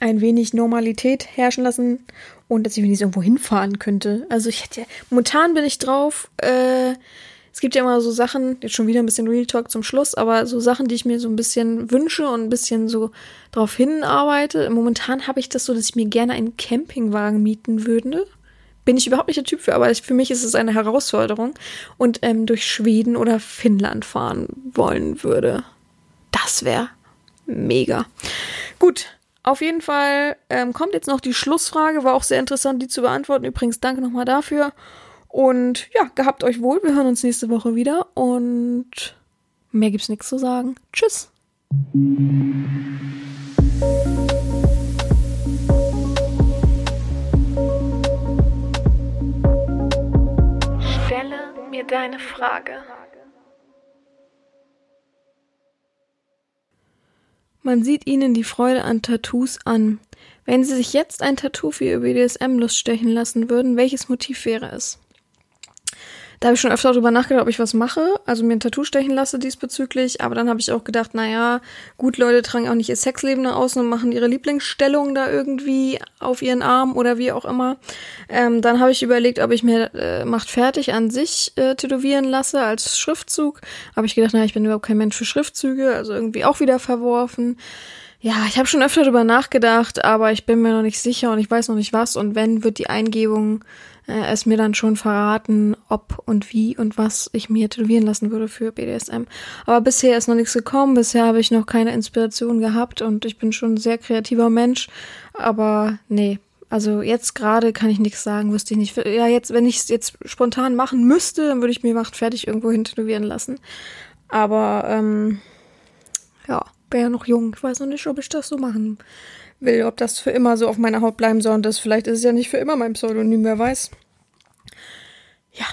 ein wenig Normalität herrschen lassen und dass ich wenigstens irgendwo hinfahren könnte. Also ich hätte, momentan bin ich drauf, äh, es gibt ja immer so Sachen, jetzt schon wieder ein bisschen Real Talk zum Schluss, aber so Sachen, die ich mir so ein bisschen wünsche und ein bisschen so drauf hinarbeite. Momentan habe ich das so, dass ich mir gerne einen Campingwagen mieten würde. Bin ich überhaupt nicht der Typ für, aber für mich ist es eine Herausforderung und ähm, durch Schweden oder Finnland fahren wollen würde. Das wäre mega. Gut, auf jeden Fall ähm, kommt jetzt noch die Schlussfrage, war auch sehr interessant, die zu beantworten. Übrigens, danke nochmal dafür. Und ja, gehabt euch wohl. Wir hören uns nächste Woche wieder. Und mehr gibt's nichts zu sagen. Tschüss. Stelle mir deine Frage. Man sieht ihnen die Freude an Tattoos an. Wenn sie sich jetzt ein Tattoo für ihr BDSM-Lust stechen lassen würden, welches Motiv wäre es? Da habe ich schon öfter darüber nachgedacht, ob ich was mache, also mir ein Tattoo stechen lasse diesbezüglich. Aber dann habe ich auch gedacht, naja, gut, Leute tragen auch nicht ihr Sexleben nach außen und machen ihre Lieblingsstellung da irgendwie auf ihren Arm oder wie auch immer. Ähm, dann habe ich überlegt, ob ich mir äh, Macht fertig an sich äh, tätowieren lasse als Schriftzug. Habe ich gedacht, naja, ich bin überhaupt kein Mensch für Schriftzüge, also irgendwie auch wieder verworfen. Ja, ich habe schon öfter darüber nachgedacht, aber ich bin mir noch nicht sicher und ich weiß noch nicht was. Und wenn, wird die Eingebung äh, es mir dann schon verraten, ob und wie und was ich mir tätowieren lassen würde für BDSM. Aber bisher ist noch nichts gekommen, bisher habe ich noch keine Inspiration gehabt und ich bin schon ein sehr kreativer Mensch. Aber nee, also jetzt gerade kann ich nichts sagen, wüsste ich nicht. Ja, jetzt, wenn ich es jetzt spontan machen müsste, dann würde ich mir Macht fertig irgendwo hin tätowieren lassen. Aber ähm, ja, wäre ja noch jung. Ich weiß noch nicht, ob ich das so machen will, ob das für immer so auf meiner Haut bleiben soll und das vielleicht ist es ja nicht für immer mein Pseudonym, wer weiß. Ja,